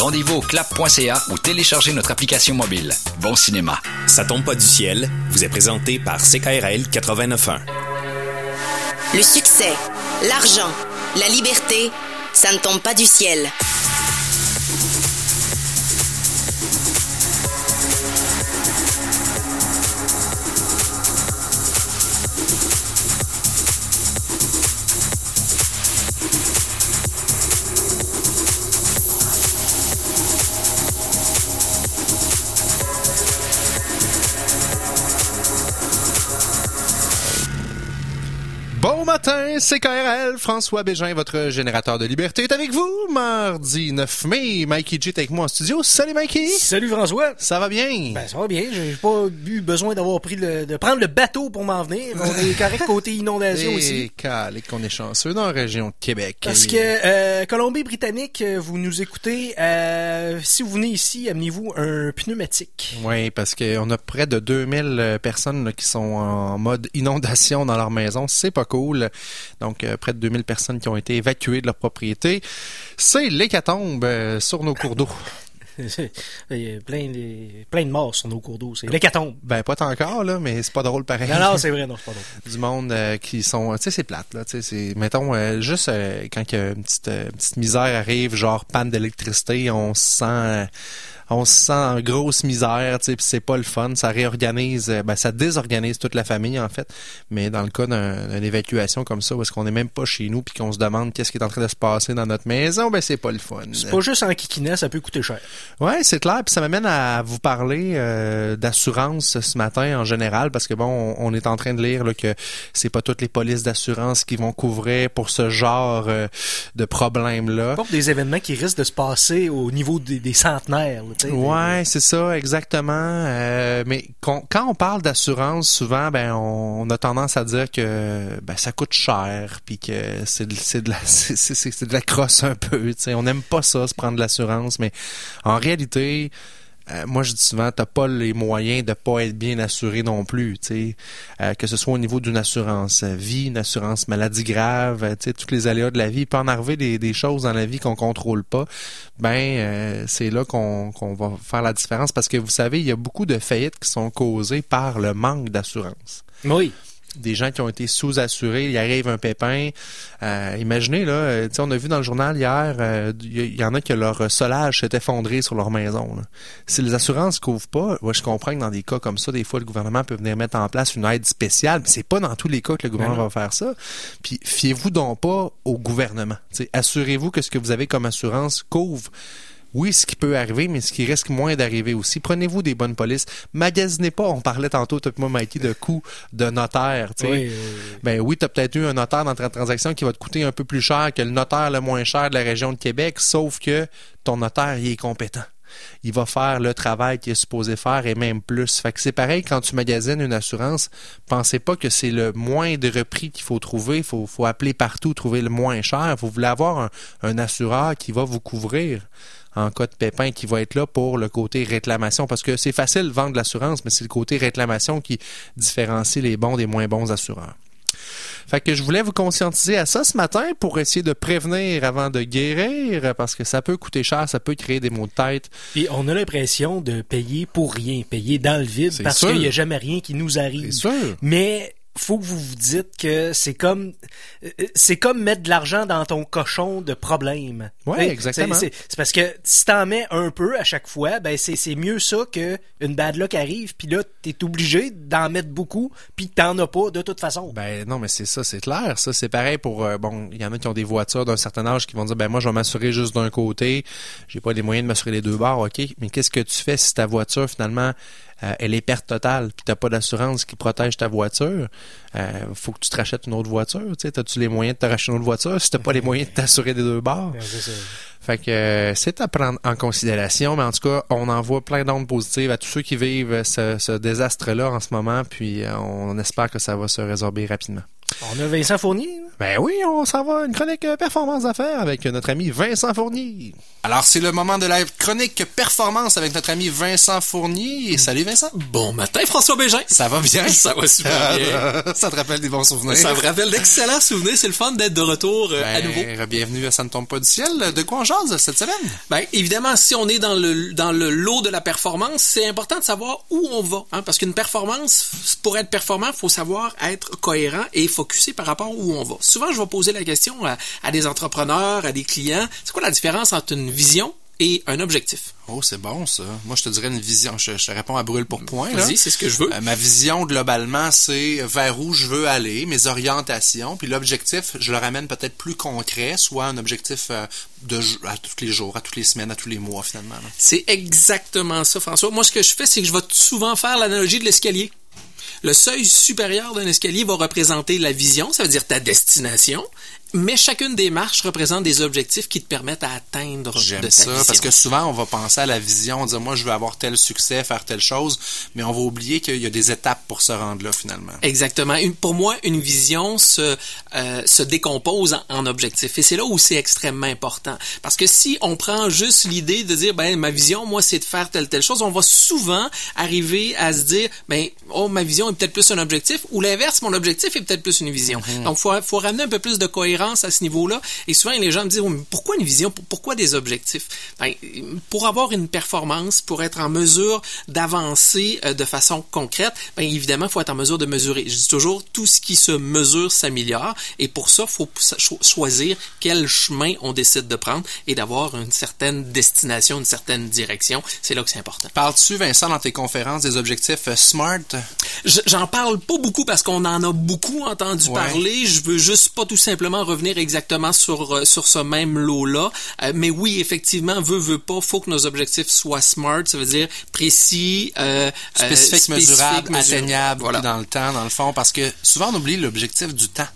Rendez-vous au clap.ca ou téléchargez notre application mobile. Bon cinéma. Ça tombe pas du ciel vous est présenté par CKRL 89.1. Le succès, l'argent, la liberté, ça ne tombe pas du ciel. Bon matin, c'est KRL. François Bégin, votre générateur de liberté, est avec vous. Mardi 9 mai, Mikey G est avec moi en studio. Salut Mikey! Salut François! Ça va bien? Ben ça va bien, j'ai pas eu besoin d'avoir pris le, de prendre le bateau pour m'en venir. On est correct côté inondation Et aussi. calé qu'on est chanceux dans la région de Québec. Parce que euh, Colombie-Britannique, euh, vous nous écoutez, euh, si vous venez ici, amenez-vous un pneumatique. Oui, parce qu'on a près de 2000 personnes là, qui sont en mode inondation dans leur maison. C'est pas cool. Donc, euh, près de 2000 personnes qui ont été évacuées de leur propriété. C'est l'hécatombe euh, sur nos cours d'eau. Il y a plein de, plein de morts sur nos cours d'eau. C'est l'hécatombe. Ben, pas tant encore, là, mais c'est pas drôle pareil. Non, non, c'est vrai, non, c'est pas drôle. du monde euh, qui sont tu sais c'est plate là tu sais c'est mettons euh, juste euh, quand une petite petite misère arrive genre panne d'électricité on se sent on se sent en grosse misère, tu sais, puis c'est pas le fun. Ça réorganise, euh, ben ça désorganise toute la famille en fait. Mais dans le cas d'un- d'une évacuation comme ça, où est-ce qu'on est même pas chez nous, puis qu'on se demande qu'est-ce qui est en train de se passer dans notre maison, ben c'est pas le fun. C'est pas juste en kikinet, ça peut coûter cher. Ouais, c'est clair. Puis ça m'amène à vous parler euh, d'assurance ce matin en général, parce que bon, on, on est en train de lire là, que c'est pas toutes les polices d'assurance qui vont couvrir pour ce genre euh, de problème-là. Pour des événements qui risquent de se passer au niveau des, des centenaires. là, sais, Ouais, c'est ça, exactement. Euh, mais qu'on- quand on parle d'assurance, souvent, ben, on, on a tendance à dire que ben, ça coûte cher, puis que c'est de, c'est de la, c'est de la crosse un peu. tu sais. On n'aime pas ça, se prendre de l'assurance, mais en réalité. Euh, moi, je dis souvent, t'as pas les moyens de pas être bien assuré non plus, tu Euh, que ce soit au niveau d'une assurance vie, une assurance maladie grave, tu tous les aléas de la vie. Il peut en arriver des, des choses dans la vie qu'on contrôle pas. Ben, euh, c'est là qu'on qu'on va faire la différence parce que vous savez, il y a beaucoup de faillites qui sont causées par le manque d'assurance Oui. Des gens qui ont été sous-assurés, il arrive un pépin. Euh, imaginez, là, euh, tu sais, on a vu dans le journal hier, euh, il y, y en a que leur solage s'est effondré sur leur maison. là. Si les assurances couvrent pas, ouais, je comprends que dans des cas comme ça, des fois, le gouvernement peut venir mettre en place une aide spéciale, mais c'est pas dans tous les cas que le gouvernement Ben va faire ça. Puis, fiez-vous donc pas au gouvernement. Assurez-vous que ce que vous avez comme assurance couvre oui, ce qui peut arriver, mais ce qui risque moins d'arriver aussi. Prenez-vous des bonnes polices. Magasinez pas. On parlait tantôt, toi moi, Mikey, de coûts de notaire. tu sais. Oui, oui, Ben oui, tu as peut-être eu un notaire dans ta transaction qui va te coûter un peu plus cher que le notaire le moins cher de la région de Québec, sauf que ton notaire, il est compétent. Il va faire le travail qu'il est supposé faire et même plus. Fait que c'est pareil quand tu magasines une assurance, pensez pas que c'est le moindre prix qu'il faut trouver. Il faut, faut appeler partout, trouver le moins cher. Vous voulez avoir un, un assureur qui va vous couvrir en cas de pépin qui va être là pour le côté réclamation parce que c'est facile de vendre l'assurance mais c'est le côté réclamation qui différencie les bons des moins bons assureurs. Fait que je voulais vous conscientiser à ça ce matin pour essayer de prévenir avant de guérir parce que ça peut coûter cher, ça peut créer des maux de tête. Puis on a l'impression de payer pour rien, payer dans le vide parce qu'il n'y a jamais rien qui nous arrive. Sûr. Mais faut que vous vous dites que c'est comme euh, c'est comme mettre de l'argent dans ton cochon de problème. Ouais, exactement. C'est parce que si t'en mets un peu à chaque fois, ben c'est c'est mieux ça que une bad luck arrive, puis là t'es obligé d'en mettre beaucoup, puis t'en as pas de toute façon. Ben non, mais c'est ça, c'est clair. Ça, c'est pareil pour euh, bon, il y en a qui ont des voitures d'un certain âge qui vont dire ben moi je vais m'assurer juste d'un côté, j'ai pas les moyens de m'assurer les deux bords, ok? Mais qu'est-ce que tu fais si ta voiture finalement euh, elle est perte totale, puis t'as pas d'assurance qui protège ta voiture, euh, faut que tu te rachètes une autre voiture, tu sais, t'as-tu les moyens de te racheter une autre voiture si t'as pas les moyens de t'assurer des deux bords? Fait que euh, c'est à prendre en considération, mais en tout cas, on envoie plein d'ondes positives à tous ceux qui vivent ce, ce désastre-là en ce moment, puis euh, on espère que ça va se résorber rapidement. On a Vincent Fournier. là. Ben oui, on s'en va une chronique euh, performance d'affaires avec notre ami Vincent Fournier. Alors, c'est le moment de la chronique performance avec notre ami Vincent Fournier. Salut Vincent. Bon matin, François Bégin. Ça va bien? Ça va super bien. ça te rappelle des bons souvenirs? Ça me rappelle d'excellents souvenirs. C'est le fun d'être de retour euh, à nouveau. Ben, bienvenue à Ça ne tombe pas du ciel. De quoi on jase cette semaine? Ben, évidemment, si on est dans le, dans le lot de la performance, c'est important de savoir où on va. Hein, parce qu'une performance, pour être performant, il faut savoir être cohérent et focusé par rapport où on va. Souvent, je vais poser la question à, à des entrepreneurs, à des clients. C'est quoi la différence entre une vision et un objectif? Oh, c'est bon ça. Moi, je te dirais une vision. Je, te réponds à brûle pour point. Vas-y, c'est ce que je veux. Euh, ma vision, globalement, c'est vers où je veux aller, mes orientations. Puis l'objectif, je le ramène peut-être plus concret, soit un objectif euh, de à tous les jours, à toutes les semaines, à tous les mois, finalement. C'est exactement ça, François. Moi, ce que je fais, c'est que je vais souvent faire l'analogie de l'escalier. Le seuil supérieur d'un escalier va représenter la vision, ça veut dire ta destination, mais chacune des marches représente des objectifs qui te permettent à atteindre J'aime de ça, vision. parce que souvent, on va penser à la vision, dire, moi, je veux avoir tel succès, faire telle chose, mais on va oublier qu'il y a des étapes pour se rendre là, finalement. Exactement. Une- pour moi, une vision se, euh, se décompose en, en objectifs. Et c'est là où c'est extrêmement important. Parce que si on prend juste l'idée de dire, ben, ma vision, moi, c'est de faire telle, telle chose, on va souvent arriver à se dire, ben, oh, ma vision est peut-être plus un objectif, ou l'inverse, mon objectif est peut-être plus une vision. Donc, faut, faut ramener un peu plus de cohérence à ce niveau-là. Et souvent, les gens me disent, Oh, mais pourquoi une vision? Pour- Pourquoi des objectifs? Ben, pour avoir une performance, pour être en mesure d'avancer euh, de façon concrète, ben, évidemment, il faut être en mesure de mesurer. Je dis toujours, tout ce qui se mesure s'améliore. Et pour ça, il faut cho- choisir quel chemin on décide de prendre et d'avoir une certaine destination, une certaine direction. C'est là que c'est important. Parles-tu, Vincent, dans tes conférences des objectifs euh, SMART? Je- J'en parle pas beaucoup parce qu'on en a beaucoup entendu Ouais. parler. Je veux juste pas tout simplement revenir exactement sur euh, sur ce même lot-là. Euh, mais oui, effectivement, veut veut pas, faut que nos objectifs soient smart. Ça veut dire précis, euh, euh, spécifique, mesurable, mesura- atteignable Voilà. puis dans le temps, dans le fond, parce que souvent on oublie l'objectif du temps.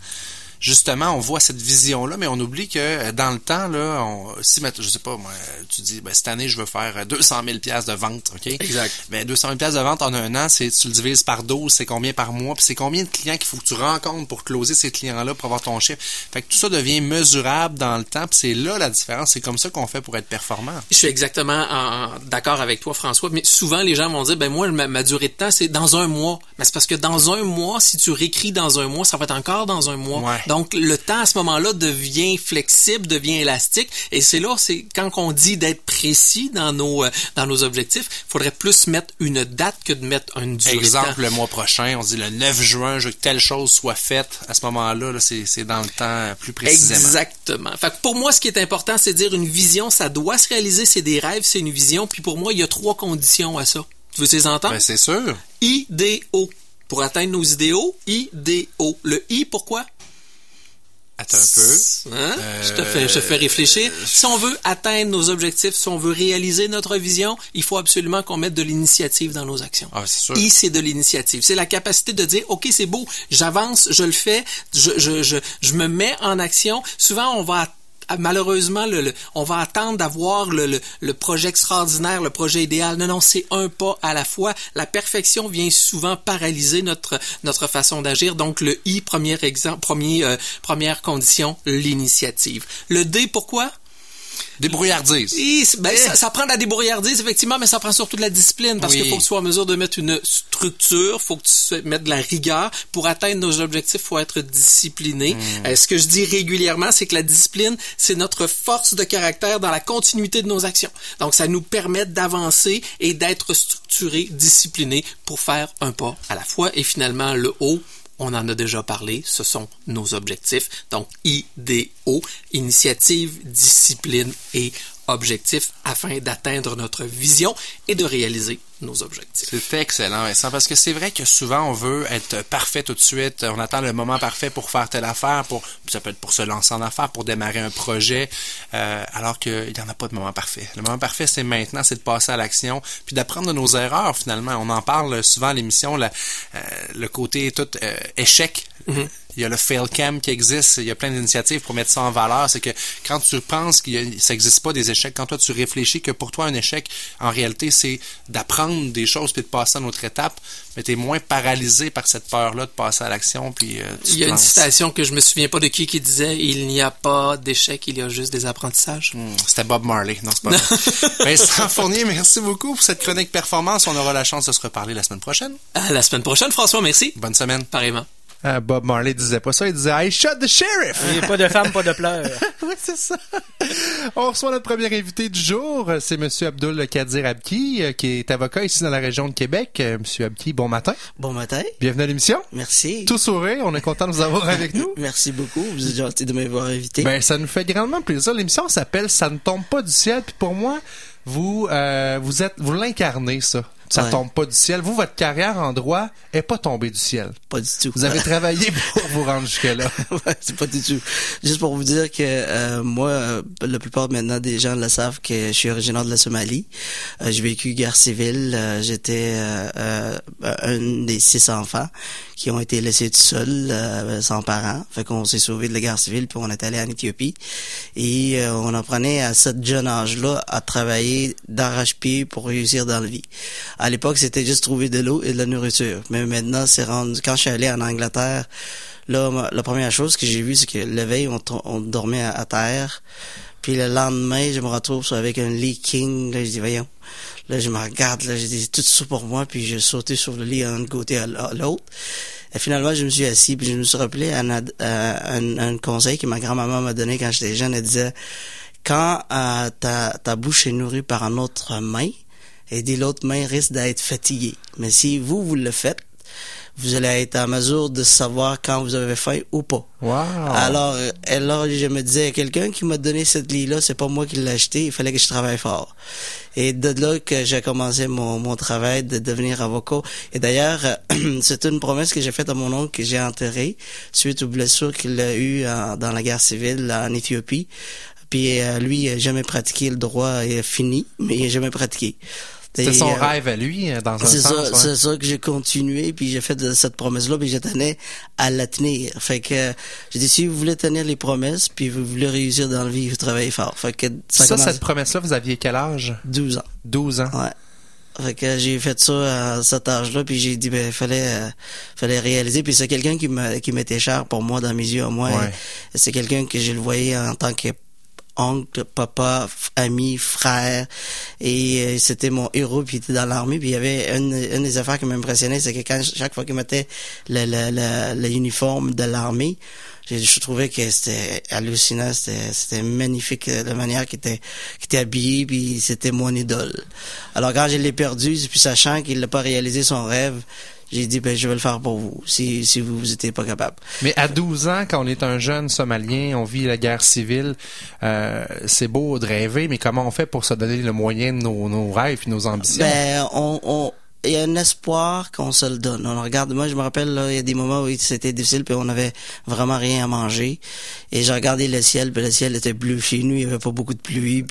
Justement, on voit cette vision-là, mais on oublie que euh, dans le temps, là, on, si, je sais pas, moi, tu dis, ben, cette année, je veux faire euh, 200 000 piastres de vente, OK? Exact. Ben, 200 000 piastres de vente en un an, c'est, tu le divises par 12, c'est combien par mois, puis c'est combien de clients qu'il faut que tu rencontres pour closer ces clients-là, pour avoir ton chiffre. Fait que tout ça devient mesurable dans le temps, puis c'est là la différence. C'est comme ça qu'on fait pour être performant. Je suis exactement en- en- d'accord avec toi, François. Mais souvent, les gens vont dire, ben moi, ma, ma durée de temps, c'est dans un mois. Mais c'est parce que dans un mois, si tu réécris dans un mois, ça va être encore dans un mois. Ouais. Donc, le temps à ce moment-là devient flexible, devient élastique. Et c'est là, c'est quand on dit d'être précis dans nos euh, dans nos objectifs, il faudrait plus mettre une date que de mettre une durée Exemple, le mois prochain, on dit le 9 juin, je veux que telle chose soit faite. À ce moment-là, là, c'est, c'est dans le temps euh, plus précisément. Exactement. Fait que pour moi, ce qui est important, c'est de dire une vision, ça doit se réaliser, c'est des rêves, c'est une vision. Puis pour moi, il y a trois conditions à ça. Tu veux les entendre? Ben, c'est sûr. IDO. Pour atteindre nos idéaux, IDO. Le I, pourquoi? Attends un peu. Hein? Euh, je, te fais, je te fais réfléchir. Si on veut atteindre nos objectifs, si on veut réaliser notre vision, il faut absolument qu'on mette de l'initiative dans nos actions. Ah, c'est sûr. I, c'est de l'initiative. C'est la capacité de dire, OK, c'est beau, j'avance, je le fais, je, je, je, je me mets en action. Souvent, on va malheureusement, le, le- on va attendre d'avoir le, le, le projet extraordinaire, le projet idéal. Non, non, c'est un pas à la fois. La perfection vient souvent paralyser notre notre façon d'agir. Donc le I, premier exemple, premier euh, première condition, l'initiative. Le D, pourquoi? Débrouillardise. et ben, ça, ça prend de la débrouillardise, effectivement, mais ça prend surtout de la discipline parce Oui. qu'il faut que tu sois en mesure de mettre une structure, faut que tu mettes de la rigueur. Pour atteindre nos objectifs, faut être discipliné. Euh, ce que je dis régulièrement, c'est que la discipline, c'est notre force de caractère dans la continuité de nos actions. Donc, ça nous permet d'avancer et d'être structuré, discipliné pour faire un pas à la fois. Et finalement, le haut, on en a déjà parlé, ce sont nos objectifs. Donc, IDO, initiative, discipline et objectifs afin d'atteindre notre vision et de réaliser nos objectifs. C'est excellent, Vincent, parce que c'est vrai que souvent on veut être parfait tout de suite. On attend le moment parfait pour faire telle affaire, pour ça peut être pour se lancer en affaire, pour démarrer un projet, euh, alors qu'il n'y en a pas de moment parfait. Le moment parfait, c'est maintenant, c'est de passer à l'action, puis d'apprendre de nos erreurs finalement. On en parle souvent à l'émission, euh, le côté tout euh, échec. Il y a le fail cam qui existe, il y a plein d'initiatives pour mettre ça en valeur. C'est que quand tu penses que ça n'existe pas des échecs, quand toi tu réfléchis que pour toi un échec, en réalité, c'est d'apprendre des choses puis de passer à une autre étape, mais tu es moins paralysé par cette peur-là de passer à l'action. Puis, euh, tu Il y a une citation que je me souviens pas de qui qui disait il n'y a pas d'échec, il y a juste des apprentissages. Hmm, C'était Bob Marley. Non, c'est pas vrai. Vincent Fournier, merci beaucoup pour cette chronique performance. On aura la chance de se reparler la semaine prochaine. À la semaine prochaine, François, merci. Bonne semaine. Pareillement. Ah, Bob Marley disait pas ça, il disait I shot the sheriff. Il n'y a pas de femme, pas de pleurs. oui, c'est ça. On reçoit notre premier invité du jour, c'est Monsieur Abdul Kadir Abki, euh, qui est avocat ici dans la région de Québec. Euh, Monsieur Abki, bon matin. Bon matin. Bienvenue à l'émission. Merci. Tout sourire, on est content de vous avoir avec nous. Merci beaucoup. Vous êtes gentil de m'avoir invité. Ben, ça nous fait grandement plaisir. L'émission s'appelle Ça ne tombe pas du ciel. Puis pour moi, vous, euh, vous êtes, vous l'incarnez ça. Ça Ouais. tombe pas du ciel. Vous, votre carrière en droit est pas tombée du ciel. pas du tout. Vous avez travaillé pour vous rendre jusque là. Ouais, c'est pas du tout. Juste pour vous dire que euh, moi, euh, la plupart maintenant des gens le savent que je suis originaire de la Somalie. Euh, j'ai vécu guerre civile. Euh, J'étais un des six enfants qui ont été laissés tout seuls, sans parents. Fait qu'on s'est sauvé de la guerre civile puis on est allé en Éthiopie. Et on apprenait à ce jeune âge-là à travailler d'arrache-pied pour réussir dans la vie. À l'époque, c'était juste trouver de l'eau et de la nourriture. Mais maintenant, c'est rendu... Quand je suis allé en Angleterre, Là, la première chose que j'ai vue, c'est que la veille, on, dormait à, terre. Puis le lendemain, je me retrouve avec un leaking. Là, je dis, voyons. Là, je me regarde. Là, j'ai dit, tout ça pour moi. Puis j'ai sauté sur le lit d'un côté à l'autre. Et finalement, je me suis assis. Puis je me suis rappelé un, un conseil que ma grand-maman m'a donné quand j'étais jeune. Elle disait, quand euh, ta, ta bouche est nourrie par une autre main, et dit l'autre main risque d'être fatiguée. Mais si vous, vous le faites, vous allez être en mesure de savoir quand vous avez faim ou pas. Wow. Alors, euh, alors, je me disais, quelqu'un qui m'a donné cette lit-là, c'est pas moi qui l'ai acheté, il fallait que je travaille fort. Et de là que j'ai commencé mon, mon travail de devenir avocat. Et d'ailleurs, euh, c'est une promesse que j'ai faite à mon oncle que j'ai enterré suite aux blessures qu'il a eues en- dans la guerre civile en Éthiopie. Puis euh, lui, il a jamais pratiqué le droit, il a fini, mais il a jamais pratiqué. C'était son euh, rêve à lui, euh, dans un sens. ça, ouais. c'est ça que j'ai continué, puis j'ai fait de cette promesse-là, puis je tenais à la tenir. Fait que j'ai dit si vous voulez tenir les promesses, puis vous voulez réussir dans la vie, vous travaillez fort. Fait que ça, Ça, commence cette promesse-là, vous aviez quel âge? 12 ans. 12 ans. Ouais. Fait que j'ai fait ça à cet âge-là, puis j'ai dit ben fallait euh, fallait réaliser. Puis c'est quelqu'un qui m'a qui m'était cher pour moi dans mes yeux à moi. Ouais. C'est quelqu'un que je le voyais en tant que oncle, papa, ami, frère. Et euh, c'était mon héros, puis il était dans l'armée. Puis il y avait une, une des affaires qui m'impressionnait, c'est que quand chaque fois qu'il mettait le, le, le, le de l'armée, je, trouvais que c'était hallucinant, c'était magnifique euh, la manière qu'il était qu'il était habillé, puis c'était mon idole. Alors quand je l'ai perdu, puis sachant qu'il n'a pas réalisé son rêve, j'ai dit ben je vais le faire pour vous si si vous n'étiez pas capable. Mais à 12 ans, quand on est un jeune Somalien, on vit la guerre civile, euh, c'est beau de rêver, mais comment on fait pour se donner le moyen de nos, nos rêves et nos ambitions? Ben, on, on, il y a un espoir qu'on se le donne. On regarde, moi, je me rappelle, là, il y a des moments où c'était difficile, puis on avait vraiment rien à manger. Et j'ai regardé le ciel, puis le ciel était bleu chez nous, il y avait pas beaucoup de pluie,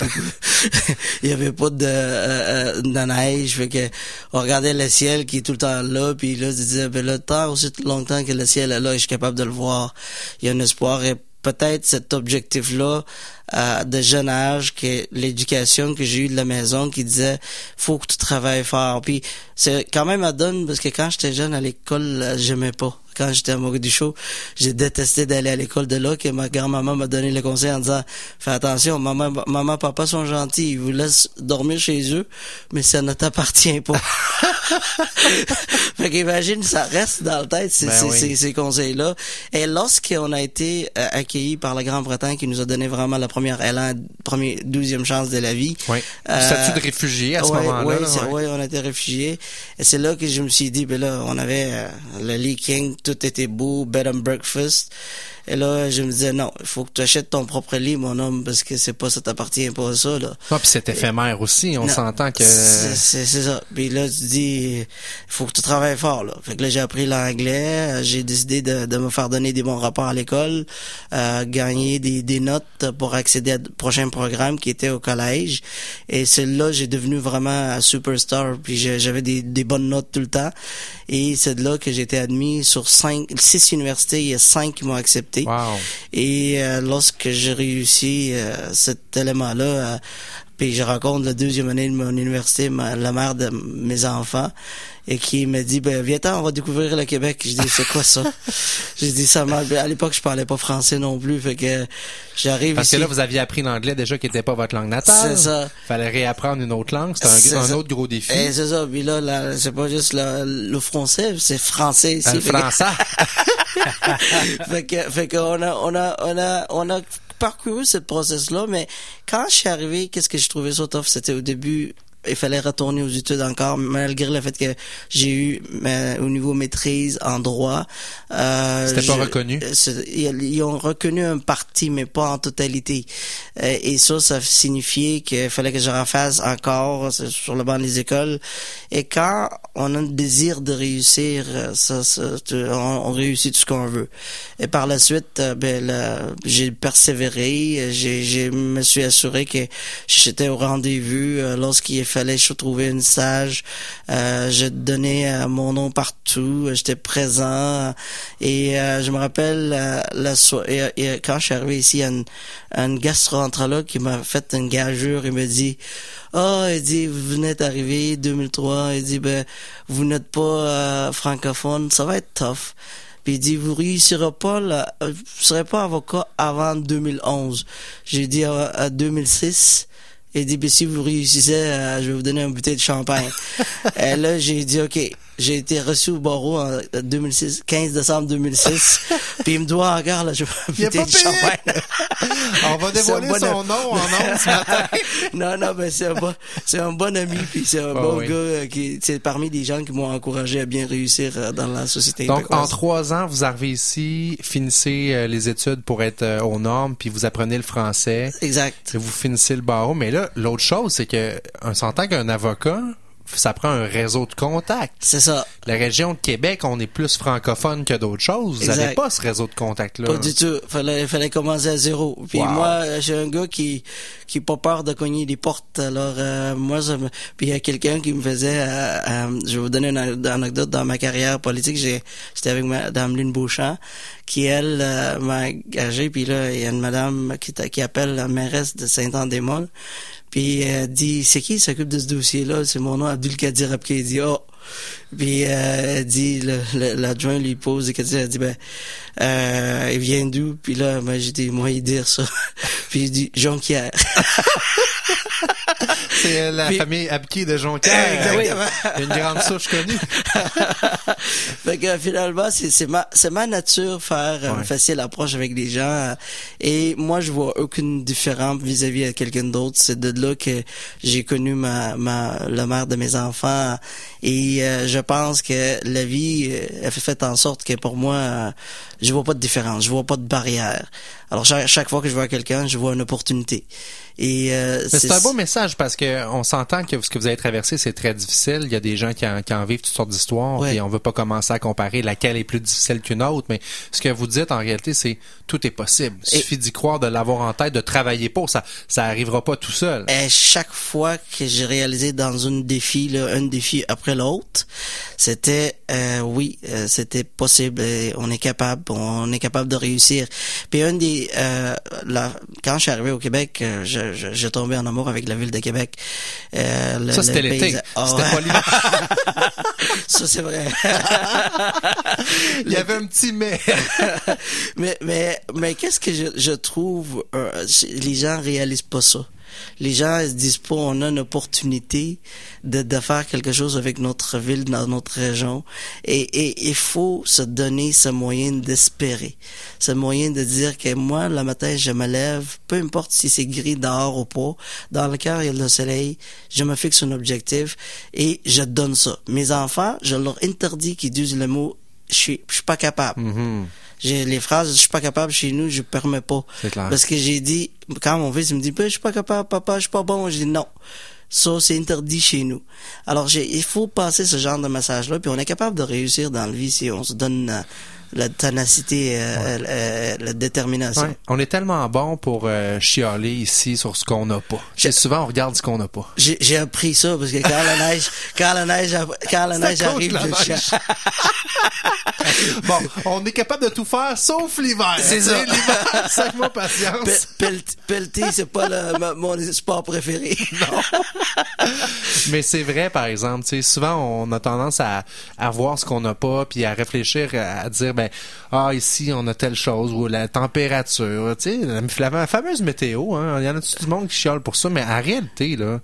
il y avait pas de, euh, euh, de neige. Fait que, on regardait le ciel qui est tout le temps là, puis là, je disais, ben, le temps, aussi longtemps que le ciel est là, je suis capable de le voir. Il y a un espoir, et peut-être cet objectif-là, de jeune âge que l'éducation que j'ai eue de la maison qui disait faut que tu travailles fort. Puis c'est quand même à donne parce que quand j'étais jeune à l'école j'aimais pas quand j'étais à Mogadiscio j'ai détesté d'aller à l'école de là que ma grand-maman m'a donné le conseil en disant fais attention maman maman papa sont gentils ils vous laissent dormir chez eux mais ça ne t'appartient pas fait qu'imagine ça reste dans la tête ces, Ben ces, oui. ces- ces conseils-là et lorsqu'on a été euh, accueillis par la Grande-Bretagne qui nous a donné vraiment la première élan, première, douzième chance de la vie. Oui. Euh, Statut de réfugié à ce ouais, moment-là. c'est- ouais. ouais, on était réfugiés. Et c'est là que je me suis dit, ben là, on avait euh, le Lee King, tout était beau, bed and breakfast. Et là, je me disais, non, il faut que tu achètes ton propre lit, mon homme, parce que c'est pas, ça t'appartient pas à ça, là. Ah, puis c'est éphémère aussi. On s'entend que. C'est ça. Puis là, tu dis, il faut que tu travailles fort, là. Fait que là, j'ai appris l'anglais. J'ai décidé de, de me faire donner des bons rapports à l'école, euh, gagner des, des notes pour accéder à de prochains programmes qui étaient au collège. Et c'est là j'ai devenu vraiment un superstar. Puis j'avais des, des bonnes notes tout le temps. Et c'est de là que j'ai été admis sur cinq, six universités. Il y a cinq qui m'ont accepté. Wow. Et euh, lorsque j'ai réussi euh, cet élément-là, euh, puis je rencontre la deuxième année de mon université, ma- la mère de mes enfants, et qui me dit, ben viens on va découvrir le Québec. Je dis, c'est quoi ça? J'ai dit, ça m'a... À l'époque, je parlais pas français non plus, fait que j'arrive Parce ici. que là, vous aviez appris l'anglais déjà qui n'était pas votre langue natale. C'est ça. Fallait réapprendre une autre langue. C'était C'est un, autre gros défi. Eh, c'est ça. Puis là, là, c'est pas juste le, le français, c'est français ici. Euh, le Fait que- français. fait que, fait qu'on a, on a, on a, on a parcouru ce process-là, mais quand je suis arrivé, qu'est-ce que je trouvais ça tough? C'était au début, il fallait retourner aux études encore, malgré le fait que j'ai eu ma- au niveau maîtrise en droit. Euh, C'était pas je- reconnu? Ils, ils ont reconnu un parti, mais pas en totalité. Euh, et ça, ça signifiait qu'il fallait que je refasse encore euh, sur le banc des écoles. Et quand on a un désir de réussir, euh, ça, ça, on, on réussit tout ce qu'on veut. Et par la suite, ben, j'ai persévéré. J'ai, j'ai me suis assuré que j'étais au rendez-vous lorsqu'il fallait se trouver une stage. Euh, je donnais euh, mon nom partout. J'étais présent. Et euh, je me rappelle euh, la so- et, quand je suis arrivé ici, une, une gastro-entérologue qui m'a fait une gageure. Il me dit ah, il dit, vous venez d'arriver 2003. Il dit, ben, vous n'êtes pas euh, francophone, ça va être tough. Puis il dit, vous réussirez pas, là, vous serez pas avocat avant 2011. J'ai dit, à, à 2006. Il dit, ben, si vous réussissez, euh, je vais vous donner un bouteille de champagne. Et là, j'ai dit, OK. J'ai été reçu au barreau en 2006, 15 décembre 2006. puis il me doit encore, là, je vais de champagne. On va dévoiler bon son nom en nom ce matin. non, non, ben c'est un bon, c'est un bon ami, puis c'est un Ah bon oui. gars euh, qui, c'est parmi les gens qui m'ont encouragé à bien réussir euh, dans la société. Donc, en trois ans, vous arrivez ici, finissez euh, les études pour être euh, aux normes, puis vous apprenez le français, Exact. et vous finissez le barreau. Mais là, l'autre chose, c'est que on s'entend qu'un avocat, ça prend un réseau de contacts. C'est ça. La région de Québec, on est plus francophone que d'autres choses. Vous n'avez pas ce réseau de contacts-là. Pas du tout. Fallait, fallait commencer à zéro. Puis Wow. moi, j'ai un gars qui, qui pas peur de cogner des portes. Alors, euh, moi, ça me... puis il y a quelqu'un qui me faisait, euh, euh, je vais vous donner une an- anecdote dans ma carrière politique. J'étais avec Madame Lynn Beauchamp, qui elle euh, m'a engagé. Puis là, il y a une madame qui, qui appelle la mairesse de Saint-Anne-des-Molles. Puis elle dit, c'est qui s'occupe de ce dossier-là? C'est mon nom, Abdulkadir dit, oh. Puis euh, elle dit, l'adjoint lui pose des questions. Elle dit, ben, euh, il vient d'où? Puis là, moi, j'ai dit, moi, il dire ça. Puis il dit, Jonquière. C'est euh, la Puis- famille Abki de Jonquière. Exactement. Une grande souche connue. fait que finalement, c'est ma c'est ma nature faire euh, Ouais. une facile approche avec les gens. euh, Et moi, je vois aucune différence vis-à-vis de quelqu'un d'autre. C'est de là que j'ai connu ma ma la mère de mes enfants. Et euh, je pense que la vie, euh, elle fait fait en sorte que pour moi, euh, je vois pas de différence, je vois pas de barrière. Alors chaque, chaque fois que je vois quelqu'un, je vois une opportunité. Et euh, c'est un beau message parce que on s'entend que ce que vous avez traversé, c'est très difficile. Il y a des gens qui en, qui en vivent toutes sortes d'histoires Ouais. et on veut pas commencer à comparer laquelle est plus difficile qu'une autre. Mais ce que vous dites en réalité, c'est tout est possible. Il Et- suffit d'y croire, de l'avoir en tête, de travailler pour. Ça, ça arrivera pas tout seul. Et chaque fois que j'ai réalisé dans un défi, là, un défi après l'autre, c'était euh, oui, euh, c'était possible. et on est capable, on est capable de réussir. Puis un des, euh, la- quand je suis arrivé au Québec, je, je, tombé en amour avec la ville de Québec. Euh, le- Ça, c'était l'été. Ah C'était ouais. pas l'hiver. Ça c'est vrai. Il y avait un petit mais. mais mais mais qu'est-ce que je, je trouve euh, les gens réalisent pas ça. Les gens ils se disent pas on a une opportunité de, faire quelque chose avec notre ville dans notre région et il faut se donner ce moyen d'espérer, ce moyen de dire que moi le matin je me lève, peu importe si c'est gris dehors ou pas, dans le cœur il y a le soleil, je me fixe un objectif et je donne ça. Mes enfants, je leur interdis qu'ils disent le mot je suis je suis pas capable. Mhm. J'ai les phrases, je suis pas capable chez nous, je permets pas. C'est clair. Parce que j'ai dit, quand mon fils il me dit, Ben, je suis pas capable, papa, je suis pas bon, je dis non. Ça, c'est interdit chez nous. Alors, j'ai, il faut passer ce genre de message-là, puis on est capable de réussir dans la vie si on se donne euh, la ténacité, euh, euh, la détermination. Ouais. On est tellement bon pour euh, chialer ici sur ce qu'on n'a pas. Souvent, on regarde ce qu'on n'a pas. J'ai, j'ai appris ça parce que quand la neige, quand la neige, quand la neige arrive, la je neige. bon, on est capable de tout faire sauf l'hiver. C'est ça. L'hiver, sacre-moi patience. Pe- pel- Pelleter, c'est pas le- mon sport préféré. Mais c'est vrai, par exemple, tu sais, souvent on a tendance à, à voir ce qu'on n'a pas, puis à réfléchir, à dire, ben, ah, ici on a telle chose, ou la température, tu sais, la, la fameuse météo, hein, il y en a du monde qui chiale pour ça, mais en réalité, là,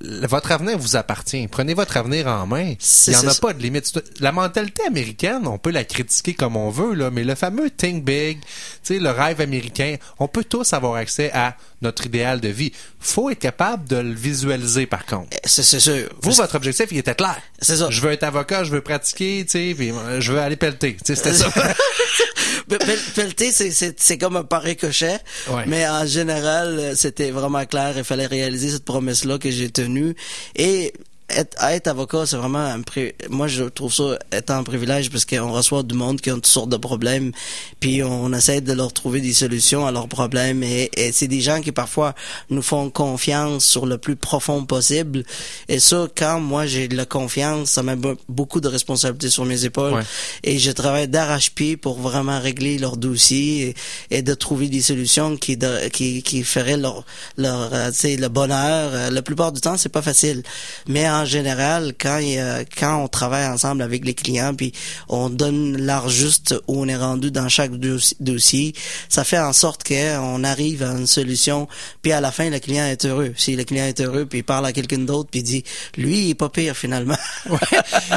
le- votre avenir vous appartient. Prenez votre avenir en main. Il n'y en a pas de limite. La mentalité américaine, on peut la critiquer comme on veut, là, mais le fameux think big, tu sais, le rêve américain, on peut tous avoir accès à notre idéal de vie. Faut être capable de le visualiser, par contre. C'est, c'est sûr. Vous, votre objectif, il était clair. C'est ça. Je veux être avocat, je veux pratiquer, tu sais, euh, je veux aller pelleter. Tu sais, c'était ça. Pe- pel- Pelleter, c'est, c'est, comme un pari ricochet. Ouais. Mais en général, euh, c'était vraiment clair. Il fallait réaliser cette promesse-là que j'ai tenue. Et être, être avocat, c'est vraiment un pri- moi je trouve ça étant un privilège parce qu'on reçoit du monde qui ont toutes sortes de problèmes, puis on essaie de leur trouver des solutions à leurs problèmes et, et c'est des gens qui parfois nous font confiance sur le plus profond possible. Et ça, quand moi j'ai de la confiance, ça met be- beaucoup de responsabilités sur mes épaules Ouais. et je travaille d'arrache-pied pour vraiment régler leurs dossiers et, et de trouver des solutions qui de- qui, qui feraient leur leur euh, tu sais, le bonheur. Euh, La plupart du temps, c'est pas facile, mais en général, quand a- quand on travaille ensemble avec les clients puis on donne l'art juste où on est rendu dans chaque dossi- dossier, ça fait en sorte que on arrive à une solution puis à la fin le client est heureux. Si le client est heureux puis il parle à quelqu'un d'autre puis il dit lui il est pas pire finalement. Ouais.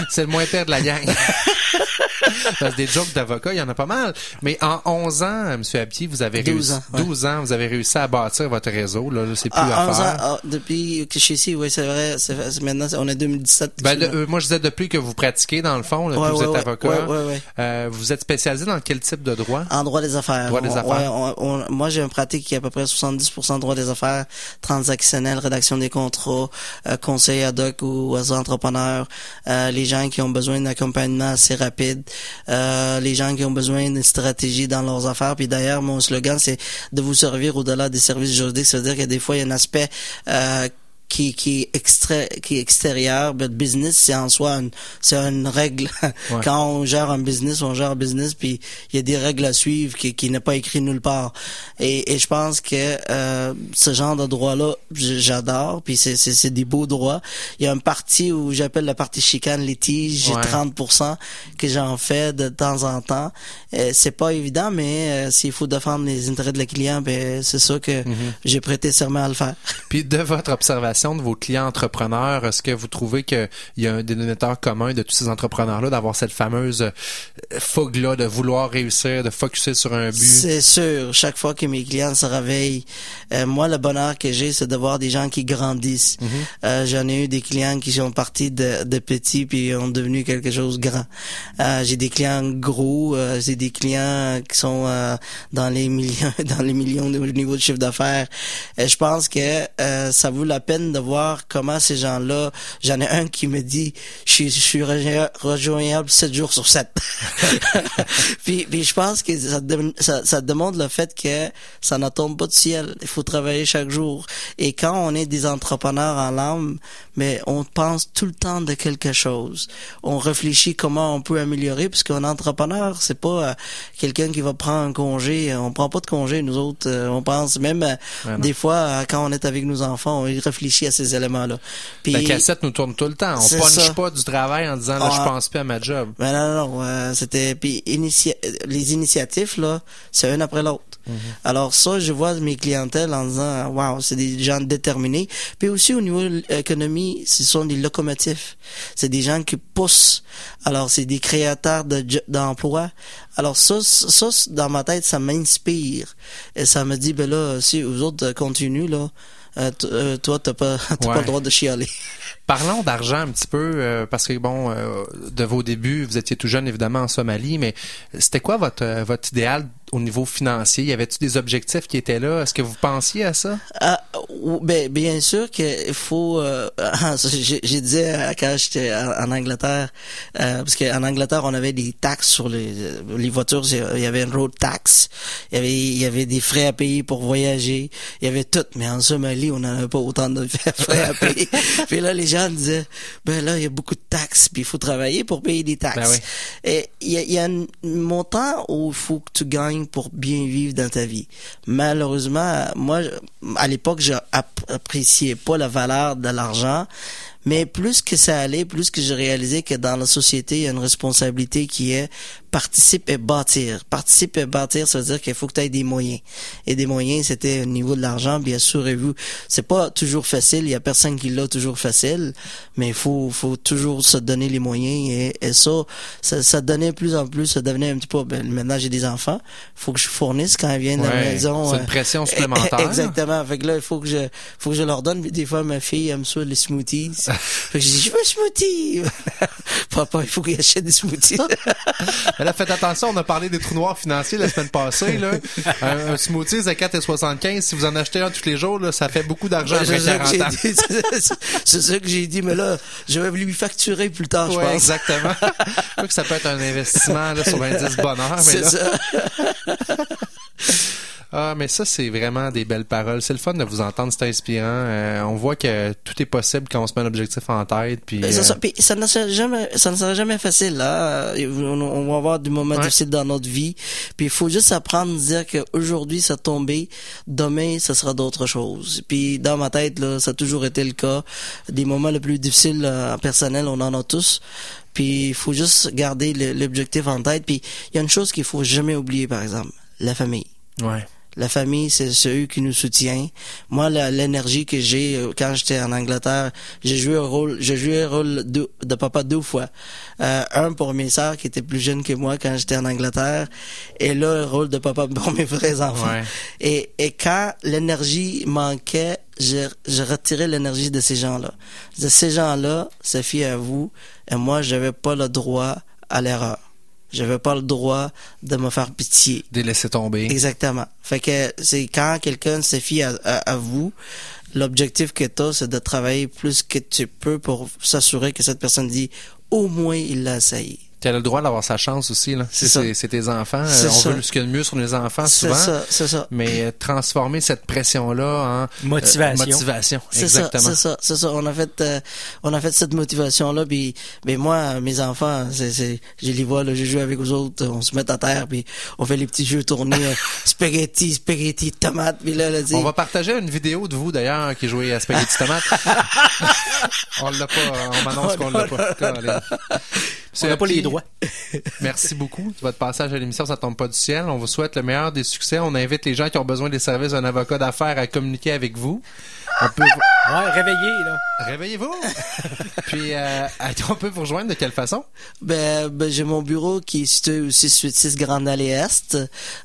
C'est le moins pire de la gang. Parce que des jokes d'avocat, il y en a pas mal. Mais en 11 ans, M. Abdi, vous avez 12 réussi, ans, ouais. 12 ans, vous avez réussi à bâtir votre réseau. Là, Là, c'est plus Ah, à 11 faire. ans, ah, depuis que je suis ici, oui, c'est vrai. C'est, c'est- maintenant, on est 2017. Ben, euh, moi, je disais depuis que vous pratiquez, dans le fond, là, Ouais, vous ouais, êtes avocat. Euh, vous êtes spécialisé dans quel type de droit? En droit des affaires. Droit des On- affaires. ouais, on- on- moi, j'ai une pratique qui est à peu près 70% droit des affaires, transactionnel, rédaction des contrats, euh, conseil ad hoc aux, aux entrepreneurs, euh, les gens qui ont besoin d'un accompagnement assez rapide, euh, les gens qui ont besoin d'une stratégie dans leurs affaires. Puis d'ailleurs, mon slogan, c'est de vous servir au-delà des services juridiques. Ça veut dire que des fois, il y a un aspect euh, qui qui est extra, qui est extérieur le business c'est en soi une, c'est une règle. Quand on gère un business on gère un business puis il y a des règles à suivre qui qui n'est pas écrit nulle part. Et, et je pense que euh, ce genre de droit là j'adore puis c'est c'est c'est des beaux droits. Il y a un parti où j'appelle la partie chicane litige j'ai Ouais. 30% que j'en fais de temps en temps. Euh, c'est pas évident mais euh, s'il faut défendre les intérêts de le client ben c'est ça que j'ai prêté serment à le faire. Puis de votre observation de vos clients entrepreneurs, est-ce que vous trouvez qu'il y a un dénominateur commun de tous ces entrepreneurs-là d'avoir cette fameuse euh, fougue-là de vouloir réussir, de focuser sur un but? C'est sûr, chaque fois que mes clients se réveillent, euh, moi le bonheur que j'ai, c'est de voir des gens qui grandissent. Euh, J'en ai eu des clients qui sont partis de, de petits puis ont devenu quelque chose de grand. Euh, j'ai des clients gros, euh, j'ai des clients qui sont euh, dans les millions, dans les millions de niveau de chiffre d'affaires. Je pense que ça vaut la peine de voir comment ces gens-là. J'en ai un qui me dit, je suis, je suis rejoigna- rejoignable 7 jours sur 7. puis, puis je pense que ça, ça, ça demande le fait que ça ne tombe pas du ciel. Il faut travailler chaque jour. Et quand on est des entrepreneurs en l'âme, mais on pense tout le temps de quelque chose. On réfléchit comment on peut améliorer, parce qu'un entrepreneur, c'est pas euh, quelqu'un qui va prendre un congé. On prend pas de congé, nous autres. Euh, on pense même euh, des fois quand on est avec nos enfants, on réfléchit à ces éléments-là. Puis, La cassette nous tourne tout le temps. On C'est punch ça. pas du travail en disant là, Ah. je pense plus à ma job. Ben non, non, non, c'était puis initia- les initiatives là, c'est un après l'autre. Alors ça, je vois mes clientèles en disant waouh, c'est des gens déterminés. Puis aussi au niveau de l'économie, ce sont des locomotives. C'est des gens qui poussent. Alors c'est des créateurs de d'emplois. Alors ça, ça dans ma tête, ça m'inspire et ça me dit ben là, si vous autres continuez là, euh, euh, toi t'as pas Ouais. pas le droit de chialer. Parlons d'argent un petit peu, euh, parce que bon, de vos débuts, vous étiez tout jeune évidemment en Somalie, mais c'était quoi votre votre idéal au niveau financier Y avait-tu des objectifs qui étaient là? Est-ce que vous pensiez à ça? Ah, ou- ben, bien sûr qu'il faut. Euh, j'ai dit euh, quand j'étais en, Angleterre, euh, parce qu'en Angleterre on avait des taxes sur les, les voitures. Il y avait une road tax, il y avait il y avait des frais à payer pour voyager, il y avait tout. Mais en Somalie on n'en avait pas autant de frais à payer. puis là les gens disaient, ben là il y a beaucoup de taxes, puis il faut travailler pour payer des taxes. Ben oui. Et il y a, il y a un montant où il faut que tu gagnes pour bien vivre dans ta vie. Malheureusement, moi, à l'époque, je app- appréciais pas la valeur de l'argent. Mais plus que ça allait, plus que j'ai réalisé que dans la société, il y a une responsabilité qui est participe et bâtir. Participe et bâtir, ça veut dire qu'il faut que tu aies des moyens. Et des moyens, c'était au niveau de l'argent, bien sûr, et vous, c'est pas toujours facile, il y a personne qui l'a toujours facile, mais il faut, faut toujours se donner les moyens et, et ça, ça, ça donnait plus en plus, ça devenait un petit peu, ben, maintenant j'ai des enfants, faut que je fournisse quand ils viennent à la Ouais, maison. c'est une euh, pression supplémentaire. Exactement. Fait que là, il faut que je, faut que je leur donne. Des fois, ma fille aime ça, les smoothies. fait que je dis, je veux un smoothie. Papa, il faut qu'il achète des smoothies. Là, faites attention, on a parlé des trous noirs financiers la semaine passée. Là. Un, un smoothie à 4,75, si vous en achetez un tous les jours, là, ça fait beaucoup d'argent après c'est ça que 40 j'ai ans. dit. C'est- C'est ça que j'ai dit. Mais là, je vais lui facturer plus tard, je Ouais, pense. exactement. Je crois que ça peut être un investissement là, sur l'indice bonheur. Mais C'est ça. Ah, mais ça, c'est vraiment des belles paroles. C'est le fun de vous entendre, c'est inspirant. Euh, on voit que tout est possible quand on se met un objectif en tête. Puis, c'est euh, ça. Puis ça ne sera jamais, ça ne sera jamais facile. Là, on, on va avoir des moments Ouais. difficiles dans notre vie. Puis il faut juste apprendre à dire qu'aujourd'hui ça tombé, demain ça sera d'autres choses. Puis dans ma tête là, ça a toujours été le cas. Des moments les plus difficiles euh, en personnel, on en a tous. Puis il faut juste garder l'objectif en tête. Puis il y a une chose qu'il faut jamais oublier, par exemple, la famille. ouais. La famille, c'est c'est eux qui nous soutient. Moi, l'énergie que j'ai euh, quand j'étais en Angleterre, j'ai joué un rôle, j'ai joué un rôle de, de papa deux fois. Euh, un pour mes sœurs qui étaient plus jeunes que moi quand j'étais en Angleterre, et là un rôle de papa pour mes vrais enfants. Ouais. Et, et quand l'énergie manquait, je, je retirais l'énergie de ces gens-là. Disais, ces gens-là, c'est fier à vous, et moi, j'avais pas le droit à l'erreur. J'avais pas le droit de me faire pitié. Des laisser tomber. Exactement. Fait que c'est quand quelqu'un se fie à, à, à vous, l'objectif que tu as, c'est de travailler plus que tu peux pour s'assurer que cette personne dit au moins il l'a essayé. Tu as le droit d'avoir sa chance aussi. Là. C'est tes enfants. on ça. veut ce qu'il y a de mieux sur les enfants C'est souvent. ça, c'est ça. Mais transformer cette pression-là en Motivation. euh, motivation. C'est ça, Exactement. c'est ça, c'est ça. On a fait, euh, on a fait cette motivation là, puis, mais moi, mes enfants, c'est, c'est, je les vois, là, je joue avec eux autres, on se met à terre, puis on fait les petits jeux tournés, euh, spaghetti, spaghetti, tomate, puis là, là, On va partager une vidéo de vous d'ailleurs qui jouait à Spaghetti Tomate. on l'a pas, on m'annonce qu'on l'a pas. On n'a pas les droits. Merci beaucoup de votre passage à l'émission. Ça tombe pas du ciel. On vous souhaite le meilleur des succès. On invite les gens qui ont besoin des services d'un avocat d'affaires à communiquer avec vous. On peut Ouais, réveillé, là. réveillez-vous. Puis euh, on peut vous rejoindre de quelle façon? Ben, ben, j'ai mon bureau qui est situé au 686 Grande Allée Est,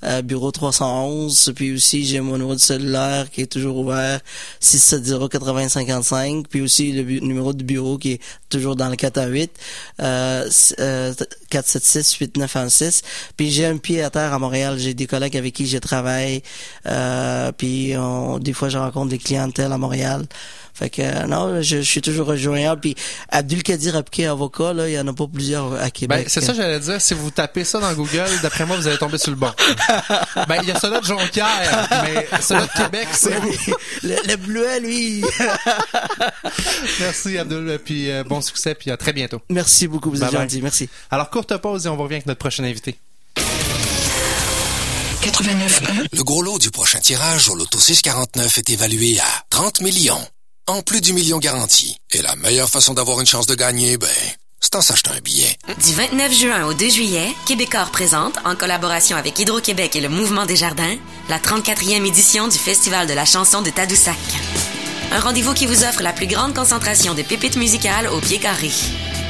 euh, bureau 311, puis aussi j'ai mon numéro de cellulaire qui est toujours ouvert, 670-8055, puis aussi le bu- numéro du bureau qui est toujours dans le 418, euh, s- euh, 476-8916, puis j'ai un pied à terre à Montréal, j'ai des collègues avec qui je travaille, euh, puis on- des fois je rencontre des clientèles à Montréal, fait que euh, non, je, je suis toujours rejoignable. Puis Abdulkadir Abke, avocat, là, il y en a pas plusieurs à Québec. Ben, c'est ça, j'allais dire. Si vous tapez ça dans Google, d'après moi, vous allez tomber sur le bon. Ben, il y a celui de Jonquière, mais celui de Québec, c'est le, le bleuet, lui. Merci, Abdul. Puis euh, bon succès, puis à très bientôt. Merci beaucoup, vous êtes gentil. Merci. Alors, courte pause et on revient avec notre prochain invité. 89.1. Le gros lot du prochain tirage au loto 649 est évalué à 30 millions. En plus du million garanti. Et la meilleure façon d'avoir une chance de gagner, ben, c'est en s'achetant un billet. Du 29 juin au 2 juillet, Québecor présente, en collaboration avec Hydro-Québec et le Mouvement des Jardins, la 34e édition du Festival de la chanson de Tadoussac. Un rendez-vous qui vous offre la plus grande concentration de pépites musicales au pied carré.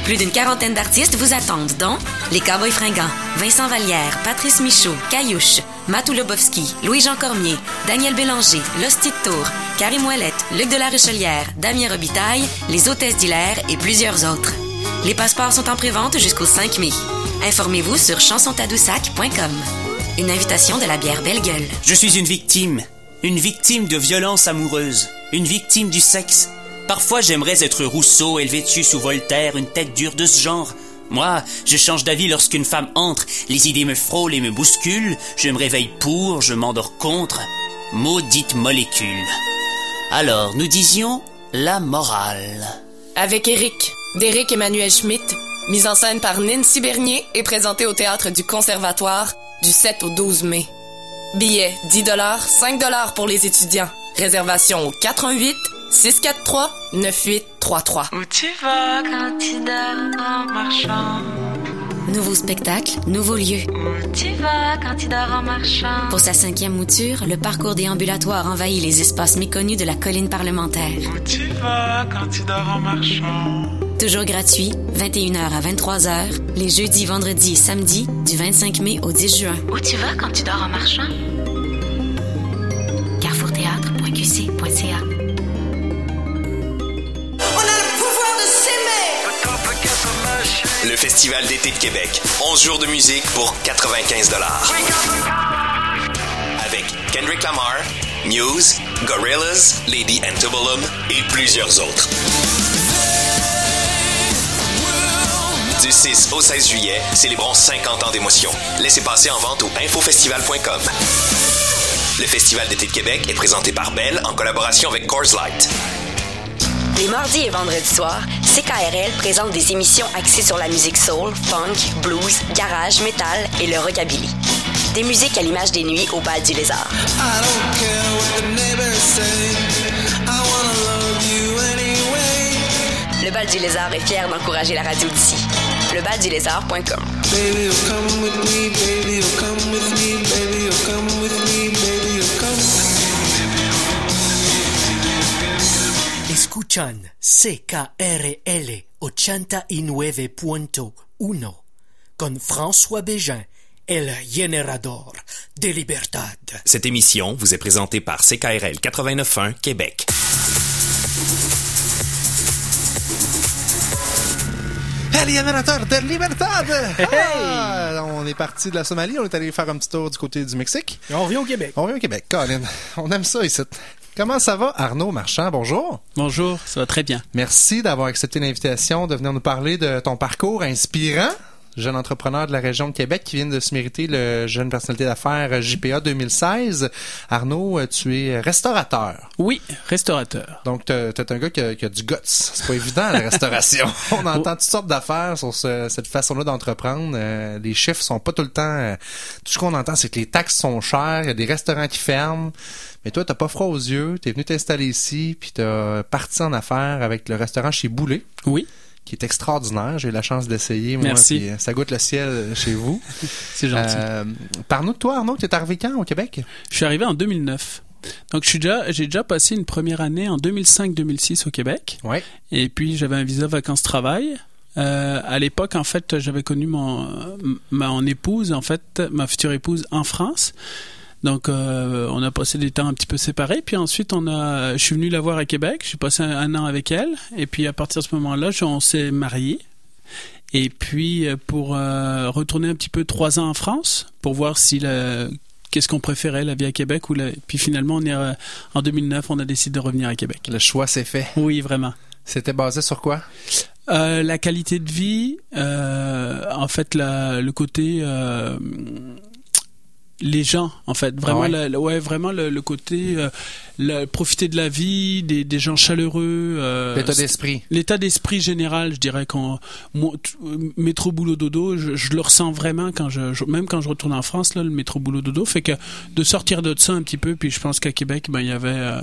Plus d'une quarantaine d'artistes vous attendent, dont les Cowboys Fringants, Vincent Vallière, Patrice Michaud, Caillouche, Matou Lobovski, Louis-Jean Cormier, Daniel Bélanger, L'Hostie Tour, Karim Ouellette, Luc de la Richelière, Damien Robitaille, les Hôtesses d'Hilaire et plusieurs autres. Les passeports sont en prévente jusqu'au 5 mai. Informez-vous sur chansontadoussac.com. Une invitation de la bière Belle Gueule. Je suis une victime. Une victime de violence amoureuse. Une victime du sexe. Parfois, j'aimerais être Rousseau, Helvétius ou Voltaire, une tête dure de ce genre. Moi, je change d'avis lorsqu'une femme entre. Les idées me frôlent et me bousculent. Je me réveille pour, je m'endors contre. Maudite molécule. Alors, nous disions la morale. Avec Eric, d'Éric Emmanuel Schmitt, mise en scène par Nancy Bernier et présentée au théâtre du Conservatoire du 7 au 12 mai. Billets 10 5 pour les étudiants. Réservation au 88 643 9833. Où tu vas quand tu dors en marchant? Nouveau spectacle, nouveau lieu. Où tu vas quand tu dors en marchant? Pour sa cinquième mouture, le parcours déambulatoire envahit les espaces méconnus de la colline parlementaire. Où tu vas quand tu dors en marchant? Toujours gratuit, 21h à 23h, les jeudis, vendredis et samedis, du 25 mai au 10 juin. Où tu vas quand tu dors en marchant? carrefourthéâtre.qc.ca Le Festival d'été de Québec. 11 jours de musique pour 95 Avec Kendrick Lamar, Muse, Gorillaz, Lady Antebellum et plusieurs autres. Du 6 au 16 juillet, célébrons 50 ans d'émotion. Laissez passer en vente au infofestival.com. Le Festival d'été de Québec est présenté par Bell en collaboration avec Coors Light. Les mardis et vendredis soirs, CKRL présente des émissions axées sur la musique soul, funk, blues, garage, metal et le rockabilly. Des musiques à l'image des nuits au bal du lézard. Le bal du lézard est fier d'encourager la radio d'ici. Lebaldulézard.com Escuchan CKRL 89.1 con François Bégin, el generador de libertad. Cette émission vous est présentée par CKRL 89.1 Québec. El générateur de libertad! Ah, on est parti de la Somalie, on est allé faire un petit tour du côté du Mexique. Et on revient au Québec. On revient au Québec, Colin. On aime ça ici. Comment ça va, Arnaud Marchand? Bonjour. Bonjour, ça va très bien. Merci d'avoir accepté l'invitation de venir nous parler de ton parcours inspirant. Jeune entrepreneur de la région de Québec qui vient de se mériter le jeune personnalité d'affaires JPA 2016. Arnaud, tu es restaurateur. Oui, restaurateur. Donc, t'es un gars qui a, qui a du guts. C'est pas évident, la restauration. On entend toutes sortes d'affaires sur ce- cette façon-là d'entreprendre. Euh, les chiffres sont pas tout le temps... euh, tout ce qu'on entend, c'est que les taxes sont chères, il y a des restaurants qui ferment. Mais toi, t'as pas froid aux yeux, t'es venu t'installer ici, puis t'as parti en affaires avec le restaurant chez Boulet. Oui. Qui est extraordinaire. J'ai eu la chance d'essayer, moi. Merci. puis, euh, ça goûte le ciel chez vous. C'est gentil. Euh, Parle-nous de toi, Arnaud. T'es arrivé quand au Québec? Je suis arrivé en 2009. Donc, suis déjà, j'ai déjà passé une première année en 2005-2006 au Québec. Ouais. Et puis, j'avais un visa vacances-travail. Euh, à l'époque, en fait, j'avais connu mon, ma, mon épouse, en fait, ma future épouse en France. Donc, euh, on a passé des temps un petit peu séparés. Puis ensuite, on a, je suis venu la voir à Québec. J'ai passé un, un an avec elle. Et puis, à partir de ce moment-là, on s'est mariés. Et puis, euh, pour euh, retourner un petit peu trois ans en France, pour voir si la, qu'est-ce qu'on préférait, la vie à Québec ou la... Puis finalement, on est euh, en 2009, on a décidé de revenir à Québec. Le choix s'est fait. Oui, vraiment. C'était basé sur quoi? Euh, la qualité de vie, euh, en fait, la, le côté, les gens, en fait, vraiment, Ah ouais? la- la- ouais, vraiment le, le côté, euh, la- profiter de la vie, des, des gens chaleureux. euh, L'état d'esprit. L'état d'esprit général, je dirais t- euh, métro boulot dodo, je, je le ressens vraiment quand je, je- même quand je retourne en France là, le métro boulot dodo fait que de sortir de ça un petit peu, puis je pense qu'à Québec, ben il y avait euh,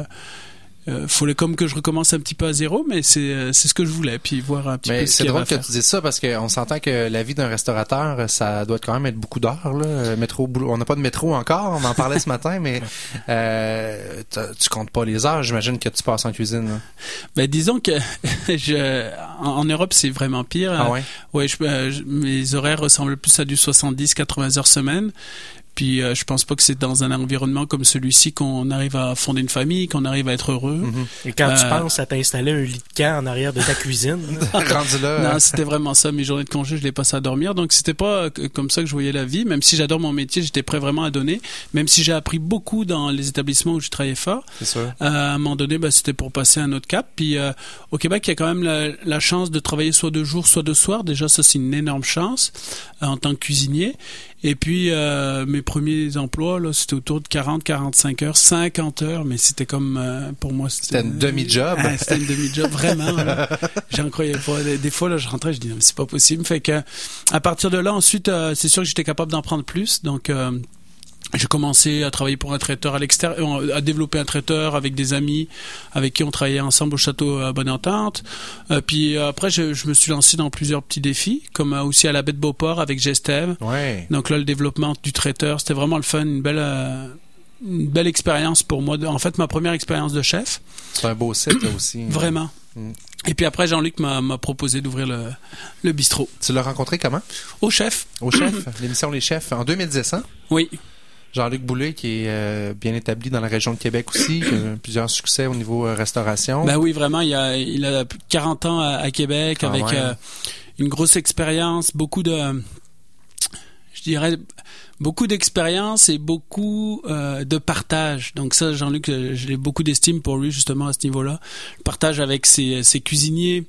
euh, fallait comme que je recommence un petit peu à zéro, mais c'est euh, c'est ce que je voulais, puis voir un petit Mais peu c'est drôle que faire. tu dises ça parce qu'on s'entend que la vie d'un restaurateur, ça doit quand même être beaucoup d'heures. Là. Euh, Métro, boulot. On n'a pas de métro encore, on en parlait ce matin, mais euh, tu comptes pas les heures, j'imagine que tu passes en cuisine. là. Ben, disons que je, en, en Europe, c'est vraiment pire. Ah Euh, ouais? Ouais, je, euh, je- mes horaires ressemblent plus à du 70-80 heures semaine. Puis euh, je pense pas que c'est dans un environnement comme celui-ci qu'on arrive à fonder une famille, qu'on arrive à être heureux. Et quand tu Euh, penses à t'installer un lit de camp en arrière de ta cuisine, Rendu là. Non, c'était vraiment ça. Mes journées de congé, je les passais à dormir. Donc, c'était pas euh, comme ça que je voyais la vie. Même si j'adore mon métier, j'étais prêt vraiment à donner. Même si j'ai appris beaucoup dans les établissements où je travaillais fort. C'est sûr. Euh, à un moment donné, ben, c'était pour passer à un autre cap. Puis euh, au Québec, il y a quand même la, la chance de travailler soit de jour, soit de soir. Déjà, ça, c'est une énorme chance euh, en tant que cuisinier. Et puis, euh, mes premiers emplois, là, c'était autour de 40, 45 heures, 50 heures, mais c'était comme, euh, pour moi, C'était une demi-job. Ah, c'était une demi-job, vraiment. J'en croyais pas. Des, des fois, là, je rentrais, je dis, non, c'est pas possible. Fait que, à partir de là, ensuite, euh, c'est sûr que j'étais capable d'en prendre plus. Donc, euh, j'ai commencé à travailler pour un traiteur à l'extérieur, à développer un traiteur avec des amis avec qui on travaillait ensemble au château à Bonne Entente. Euh, puis euh, après, je, je me suis lancé dans plusieurs petits défis, comme euh, aussi à la baie de Beauport avec Gestev. Ouais. Donc là, le développement du traiteur, c'était vraiment le fun, une belle, euh, une belle expérience pour moi. En fait, ma première expérience de chef. C'est un beau site là, aussi. Vraiment. Mm. Et puis après, Jean-Luc m'a m'a proposé d'ouvrir le, le bistrot. Tu l'as rencontré comment? Au chef. Au chef, l'émission Les Chefs, en 2010, hein? Oui. Jean-Luc Boulay, qui est euh, bien établi dans la région de Québec aussi, qui a plusieurs succès au niveau euh, restauration. Ben oui, vraiment, il a, il a plus de 40 ans à, à Québec Quand avec euh, une grosse expérience, beaucoup de, je dirais, beaucoup d'expérience et beaucoup de partage. Donc ça, Jean-Luc, je l'ai beaucoup d'estime pour lui justement à ce niveau-là. Le partage avec ses, ses cuisiniers.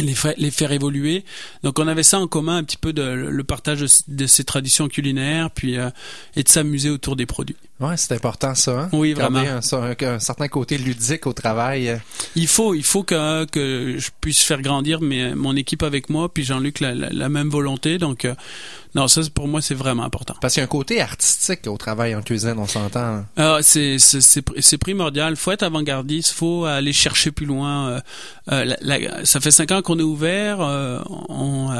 Les faire, les faire évoluer. Donc on avait ça en commun un petit peu le partage de, ses traditions culinaires, puis euh, et de s'amuser autour des produits. Ouais, c'est important ça. Hein? Oui, Garder vraiment. Un, un- un certain côté ludique au travail. euh. Il faut, il faut que, que je puisse faire grandir mes, mon équipe avec moi, puis Jean-Luc la, la, la même volonté. Donc, euh, non, ça pour moi c'est vraiment important. Parce qu'il y a un côté artistique au travail en cuisine, on s'entend. Ah, c'est c'est c'est pr- c'est primordial. Faut être avant-gardiste. Faut aller chercher plus loin. Euh, la- ça fait cinq ans qu'on est ouvert. on,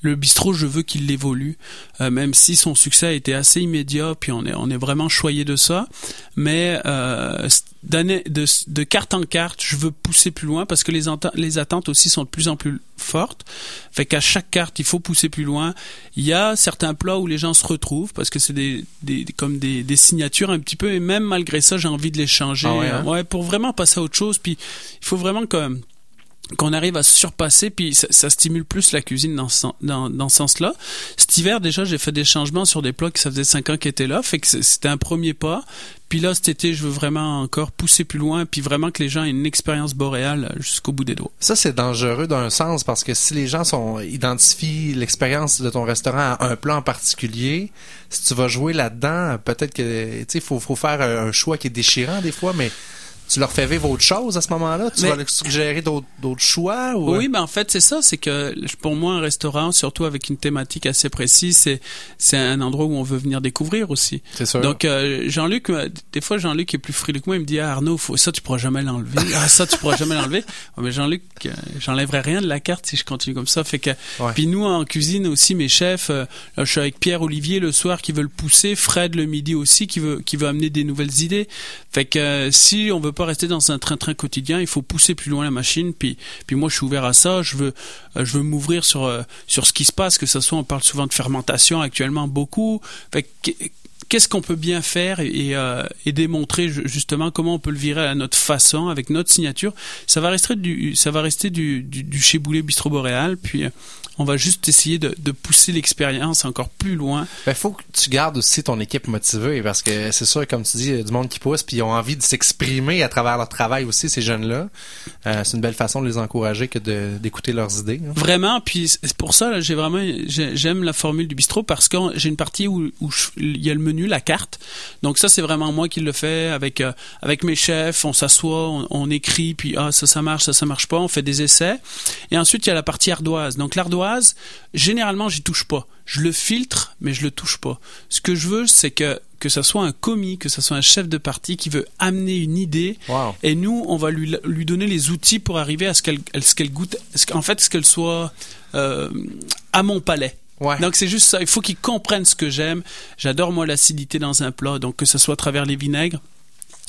le bistrot, je veux qu'il évolue, euh, même si son succès a été assez immédiat, puis on est on est vraiment choyé de ça. Mais euh, de, de carte en carte, je veux pousser plus loin parce que les les attentes aussi sont de plus en plus fortes. Fait qu'à chaque carte, il faut pousser plus loin. Il y a certains plats où les gens se retrouvent parce que c'est des, des comme des, des signatures un petit peu et même malgré ça, j'ai envie de les changer. Ah ouais, hein? ouais, pour vraiment passer à autre chose. Puis il faut vraiment que qu'on arrive à se surpasser, puis ça, stimule plus la cuisine dans ce, dans, dans ce sens-là. Cet hiver, déjà, j'ai fait des changements sur des plats qui ça faisait cinq ans qu'ils étaient là, fait que c'était un premier pas. Puis là, cet été, je veux vraiment encore pousser plus loin, puis vraiment que les gens aient une expérience boréale jusqu'au bout des doigts. Ça, c'est dangereux d'un sens parce que si les gens sont identifient l'expérience de ton restaurant à un plat en particulier, si tu vas jouer là-dedans, peut-être que tu sais, faut, faut faire un choix qui est déchirant des fois, mais tu leur fais vivre autre chose à ce moment-là? Tu Mais- vas leur suggérer d'autres d'autres choix ou Oui, mais en fait, c'est ça, c'est que pour moi, un restaurant, surtout avec une thématique assez précise, c'est c'est un endroit où on veut venir découvrir aussi. C'est sûr. Donc euh, Jean-Luc, euh, des fois Jean-Luc est plus frileux que moi, il me dit ah, Arnaud, faut, ça tu pourras jamais l'enlever. Ah ça tu pourras jamais l'enlever. Mais Jean-Luc, euh, j'enlèverai rien de la carte si je continue comme ça. Fait que Ouais. puis nous en cuisine aussi, mes chefs, euh, là, je suis avec Pierre Olivier le soir qui veut le pousser, Fred le midi aussi qui veut qui veut amener des nouvelles idées. Fait que euh, si on veut pas rester dans un train-train quotidien, il faut pousser plus loin la machine. Puis puis moi je suis ouvert à ça. Je veux euh, je veux m'ouvrir sur euh, sur ce qui se passe. Que ce soit on parle souvent de fermentation actuellement beaucoup. Qu'est-ce qu'on peut bien faire et, et, euh, et démontrer ju- justement comment on peut le virer à notre façon avec notre signature ça va rester du ça va rester du, du, du chez Boulet Bistrot Boréal puis euh, on va juste essayer de, de pousser l'expérience encore plus loin Ben, faut que tu gardes aussi ton équipe motivée parce que c'est sûr, comme tu dis, il y a du monde qui pousse puis ils ont envie de s'exprimer à travers leur travail aussi, ces jeunes-là. Euh, c'est une belle façon de les encourager que d'écouter leurs idées. hein. Vraiment, puis pour ça j'ai vraiment j'aime la formule du bistrot parce que j'ai une partie où, où je- il y a le menu, la carte. Donc ça c'est vraiment moi qui le fais avec euh, avec mes chefs, on s'assoit, on, on écrit puis ah ça ça marche, ça ça marche pas, on fait des essais. Et ensuite il y a la partie ardoise. Donc l'ardoise, généralement j'y touche pas. Je le filtre mais je le touche pas. Ce que je veux c'est que que ce soit un commis, que ce soit un chef de parti qui veut amener une idée, Wow. et nous, on va lui, lui donner les outils pour arriver à ce qu'elle ce qu'elle goûte, qu'en fait, ce qu'elle soit euh, à mon palais. Donc c'est juste ça, il faut qu'ils comprennent ce que j'aime. J'adore moi l'acidité dans un plat, donc que ce soit à travers les vinaigres.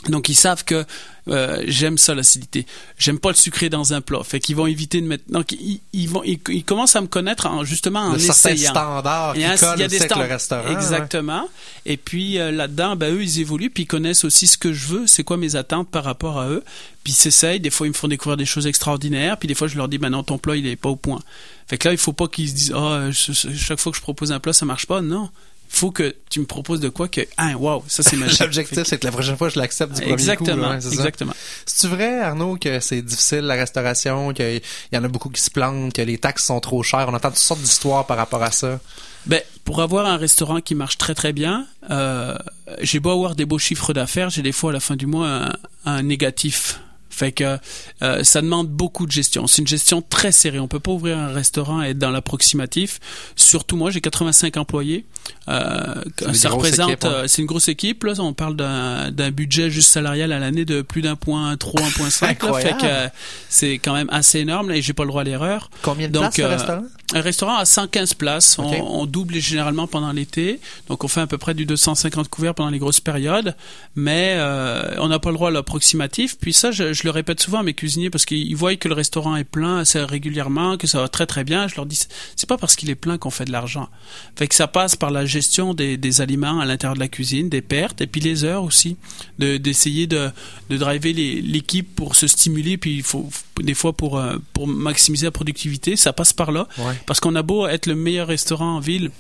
Donc ils savent que euh, j'aime ça l'acidité. J'aime pas le sucré dans un plat. Fait qu'ils vont éviter de mettre. Donc ils, ils vont ils, ils commencent à me connaître en, justement en Le essayant. standard qui Il y a un- colle il y a des avec le standards. restaurant, ouais. Exactement. Et puis euh, là-dedans, ben eux ils évoluent puis ils connaissent aussi ce que je veux, c'est quoi mes attentes par rapport à eux. Puis ils s'essayent. Des fois ils me font découvrir des choses extraordinaires. Puis des fois je leur dis ben non ton plat il est pas au point. Fait que là il faut pas qu'ils se disent ah je- chaque fois que je propose un plat ça marche pas. Non. Il faut que tu me proposes de quoi que ah wow ça c'est magique. L'objectif, c'est que la prochaine fois, je l'accepte du premier Exactement, coup. là, c'est exactement. C'est-tu vrai, Arnaud, que c'est difficile la restauration, qu'il y en a beaucoup qui se plantent, que les taxes sont trop chères? On entend toutes sortes d'histoires par rapport à ça. Ben, pour avoir un restaurant qui marche très très bien, euh, j'ai beau avoir des beaux chiffres d'affaires, j'ai des fois à la fin du mois un, un négatif. Fait que euh, ça demande beaucoup de gestion. C'est une gestion très serrée. On peut pas ouvrir un restaurant et être dans l'approximatif. Surtout moi, j'ai 85 employés. Euh, ça représente, équipe, hein. euh, c'est une grosse équipe. Là, on parle d'un d'un budget juste salarial à l'année de plus d'un point 3, 1.5. là. Fait Incroyable. que c'est quand même assez énorme. Là, et j'ai pas le droit à l'erreur. Combien de Donc, places, le restaurant? un restaurant à 115 places. On- double généralement pendant l'été. Donc on fait à peu près du 250 couverts pendant les grosses périodes. Mais on n'a pas le droit à l'approximatif. Puis ça, je, je le répète souvent à mes cuisiniers parce qu'ils voient que le restaurant est plein assez régulièrement, que ça va très très bien. Je leur dis, c'est pas parce qu'il est plein qu'on fait de l'argent. Fait que ça passe par la gestion des, des aliments à l'intérieur de la cuisine, des pertes et puis les heures aussi. De- D'essayer de, de driver l'équipe pour se stimuler. Puis il faut des fois pour, euh, pour maximiser la productivité, ça passe par là. Ouais. Parce qu'on a beau être le meilleur restaurant en ville,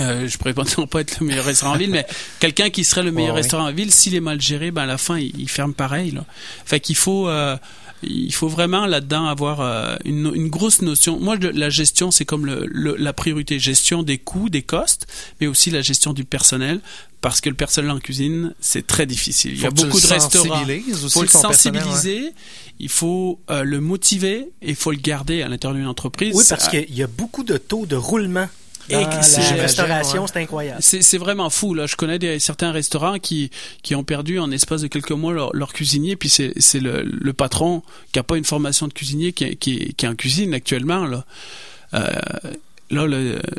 euh, je pourrais pas être le meilleur restaurant en ville, mais quelqu'un qui serait le meilleur restaurant en ville, s'il est mal géré, ben à la fin, il, il ferme pareil. Là. Fait qu'il faut, euh, il faut vraiment là-dedans avoir euh, une, une grosse notion. Moi, la gestion, c'est comme le, le- la priorité, gestion des coûts, des costes, mais aussi la gestion du personnel. Parce que le personnel en cuisine, c'est très difficile. Il y a beaucoup de restaurants. aussi, faut le sensibiliser, il faut euh, le motiver et il faut le garder à l'intérieur d'une entreprise. Oui, parce qu'il y a beaucoup de taux de roulement Et c'est- restauration, ouais. c'est incroyable. C'est vraiment fou là. Je connais des, certains restaurants qui qui ont perdu en espace de quelques mois leur, leur cuisinier. Puis c'est c'est le, le patron qui a pas une formation de cuisinier qui qui, qui est en cuisine actuellement là. Euh, Là,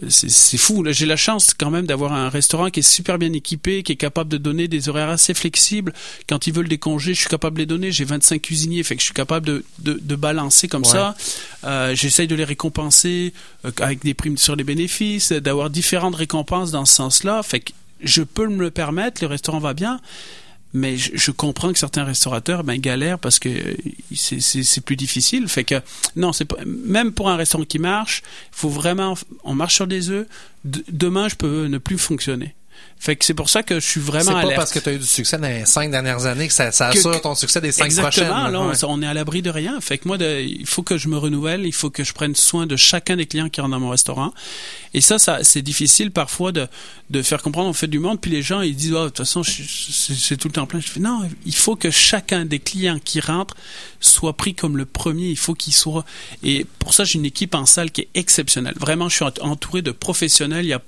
c'est fou. J'ai la chance quand même d'avoir un restaurant qui est super bien équipé, qui est capable de donner des horaires assez flexibles. Quand ils veulent des congés, je suis capable de les donner. J'ai 25 cuisiniers, fait que je suis capable de, de, de balancer comme Ouais. ça. Euh, J'essaye de les récompenser euh, avec des primes sur les bénéfices, d'avoir différentes récompenses dans ce sens-là. Fait que je peux me le permettre, le restaurant va bien. Mais je, comprends que certains restaurateurs ben, galèrent parce que euh, c'est- plus difficile. Fait que non, c'est même pour un restaurant qui marche, faut vraiment on marche sur des œufs. Demain, je peux ne plus fonctionner. Fait que c'est pour ça que je suis C'est vraiment pas alerte. parce que tu as eu du succès dans les cinq dernières années que ça, ça Que- assure ton succès des cinq Exactement, prochaines. là, on, est à l'abri de rien. Fait que moi, de- il faut que je me renouvelle, il faut que je prenne soin de chacun des clients qui rentrent dans mon restaurant. Et ça, ça c'est difficile parfois de, de faire comprendre. On fait du monde, puis les gens ils disent, oh, de toute façon, c'est c'est tout le temps plein. Je fais non, il faut que chacun des clients qui rentrent soit pris comme le premier. Il faut qu'il soit. Et pour ça, j'ai une équipe en salle qui est exceptionnelle. Vraiment, je suis entouré de professionnels. Il y a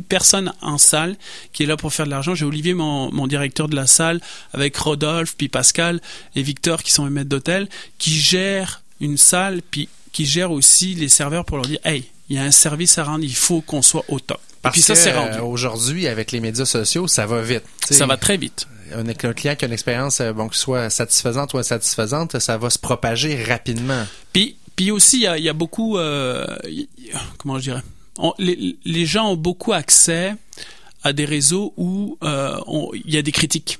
personne en salle qui est là pour faire de l'argent. J'ai Olivier, mon, mon directeur de la salle, avec Rodolphe, puis Pascal et Victor, qui sont mes maîtres d'hôtel, qui gèrent une salle, puis qui gèrent aussi les serveurs pour leur dire, hey, il y a un service à rendre, il faut qu'on soit au top. Et Parce puis ça, que, c'est rendu. euh, aujourd'hui, avec les médias sociaux, ça va vite. Ça va très vite. Un, client qui a une expérience, euh, bon, que soit satisfaisante ou insatisfaisante, ça va se propager rapidement. Puis, puis aussi, il y a, il y a beaucoup, euh, y comment je dirais, Les, gens ont beaucoup accès à des réseaux où euh, il y a des critiques.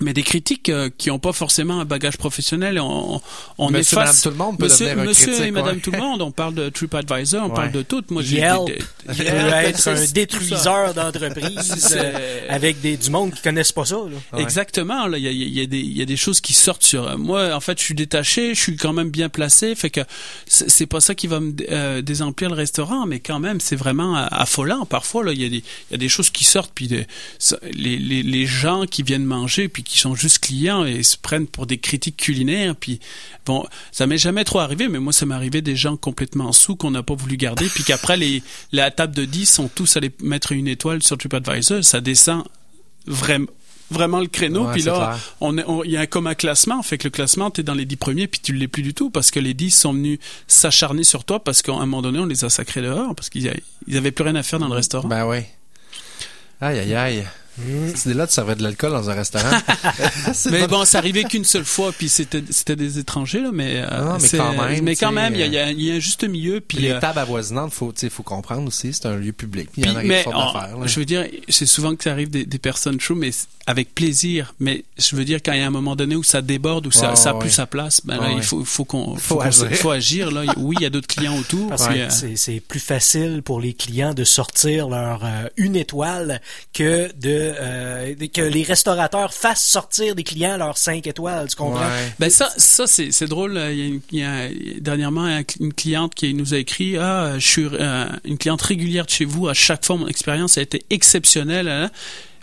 Mais des critiques euh, qui n'ont pas forcément un bagage professionnel. On, on Monsieur, efface- madame, tout le monde peut monsieur, devenir un monsieur critique, et madame ouais. tout le monde. On parle de TripAdvisor, on Ouais. parle de tout. Moi, j'ai Yelp, des- Yelp, être c'est- un détruiseur d'entreprise euh, avec des, du monde qui connaissent pas ça. là. Exactement. Là, il y a, il y, a des- il y a des choses qui sortent sur. Moi, en fait, je suis détaché, je suis quand même bien placé, fait que c'est c'est pas ça qui va me euh, désemplir le restaurant, mais quand même, c'est vraiment euh, affolant. Parfois, là, il y a des, il y a des choses qui sortent, puis des- ça- les, les, les gens qui viennent manger, puis qui sont juste clients et se prennent pour des critiques culinaires, puis bon, ça m'est jamais trop arrivé, mais moi, ça m'est arrivé des gens complètement sous qu'on n'a pas voulu garder, puis qu'après les la table de 10 sont tous allés mettre une étoile sur TripAdvisor, ça descend vraiment vraiment le créneau puis là clair. on on- il y a comme un classement fait que le classement t'es dans les dix premiers puis tu l'es plus du tout parce que les dix sont venus s'acharner sur toi parce qu'à un moment donné on les a sacrés dehors parce qu'ils a- ils avaient plus rien à faire dans le restaurant Ben oui. Aïe, aïe, aïe. Cette idée-là, tu servais de l'alcool dans un restaurant. C'est mais pas- bon, ça arrivait qu'une seule fois, puis c'était c'était des étrangers là, mais euh, Non, mais c'est- quand même, mais quand même, il y a, il y a- il y a un juste milieu, puis les euh, tables avoisinantes, faut, tu sais, faut comprendre aussi, c'est un lieu public. Il y Puis, en a mais je veux dire, c'est souvent que ça arrive des, des personnes chaudes, mais avec plaisir. Mais je veux dire, quand il y a un moment donné où ça déborde, où ça, Ouais, ça a ouais, plus ouais. sa place, ben là, Ouais, il faut, faut qu'on, Faut agir. faut agir. Là, oui, il y a d'autres clients autour. Parce puis, que euh, c'est- c'est plus facile pour les clients de sortir leur euh, une étoile que de euh, que les restaurateurs fassent sortir des clients leurs cinq étoiles. Tu comprends? Ben ça, ça c'est, c'est drôle. Il y a, une- il y a dernièrement une cliente qui nous a écrit ah je suis euh, une cliente régulière de chez vous. À chaque fois mon expérience a été exceptionnelle. hein.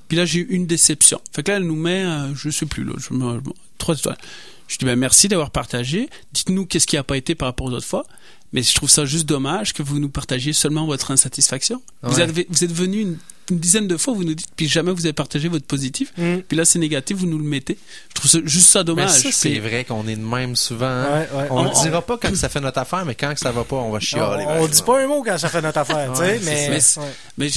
Puis là j'ai eu une déception. Fait que là elle nous met euh, je sais plus là je trois étoiles. Je dis ben merci d'avoir partagé. Dites-nous qu'est-ce qui a pas été par rapport aux autres fois. Mais je trouve ça juste dommage que vous nous partagiez seulement votre insatisfaction. Vous, avez, vous êtes venu une, une dizaine de fois, vous nous dites, puis jamais vous avez partagé votre positif. Puis là, c'est négatif, vous nous le mettez. Je trouve ça, juste ça Mais dommage. ça, c'est Puis- vrai qu'on est de même souvent. hein. Ouais, ouais. On ne On- dira pas quand ça fait notre affaire, mais quand ça va pas, on va chialer. on, on dit pas un mot quand ça fait notre affaire, tu sais. Mais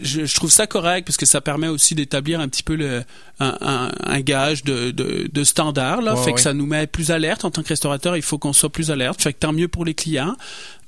je, trouve ça correct parce que ça permet aussi d'établir un petit peu le, un, un, un gage de, de, de standard. Là, Ouais, fait que ça nous met plus alerte en tant que restaurateur. Il faut qu'on soit plus alerte. Fait que tant mieux pour les clients,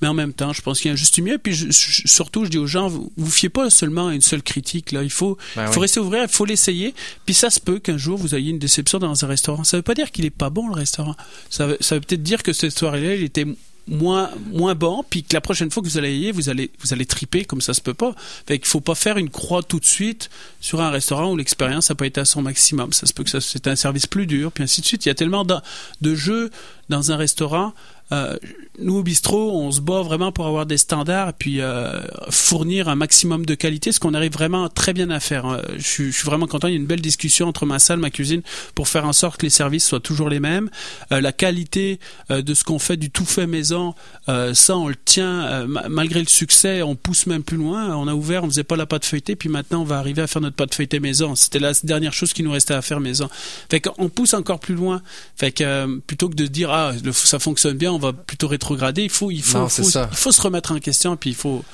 mais en même temps, je pense qu'il y a un juste mieux. Puis je- je- surtout, je dis aux gens, vous, vous fiez pas seulement à une seule critique. Là, il faut, Ben oui. faut rester ouvert, il faut l'essayer. Puis ça se peut qu'un jour vous ayez une déception dans un restaurant. Ça veut pas dire qu'il est pas bon le restaurant. Ça veut, ça veut peut-être dire que cette soirée-là, il était moins moins bon puis que la prochaine fois que vous allez y aller vous allez vous allez triper comme ça se peut pas. Fait qu'il faut pas faire une croix tout de suite sur un restaurant où l'expérience n'a pas été à son maximum. Ça se peut que ça c'est un service plus dur puis ainsi de suite. Il y a tellement de, jeux dans un restaurant nous au bistrot, on se bat vraiment pour avoir des standards et puis euh, fournir un maximum de qualité, ce qu'on arrive vraiment très bien à faire. Euh, Je suis, vraiment content. Il y a une belle discussion entre ma salle, ma cuisine, pour faire en sorte que les services soient toujours les mêmes. Euh, la qualité euh, de ce qu'on fait du tout fait maison, euh, ça on le tient euh, ma- malgré le succès. On pousse même plus loin. On a ouvert, on faisait pas la pâte feuilletée, puis maintenant on va arriver à faire notre pâte feuilletée maison. C'était la dernière chose qui nous restait à faire maison. Fait qu'on pousse encore plus loin. Fait que euh, plutôt que de dire ah ça fonctionne bien, on va plutôt rétrograder. Il faut il faut Non, il faut se remettre en question puis il faut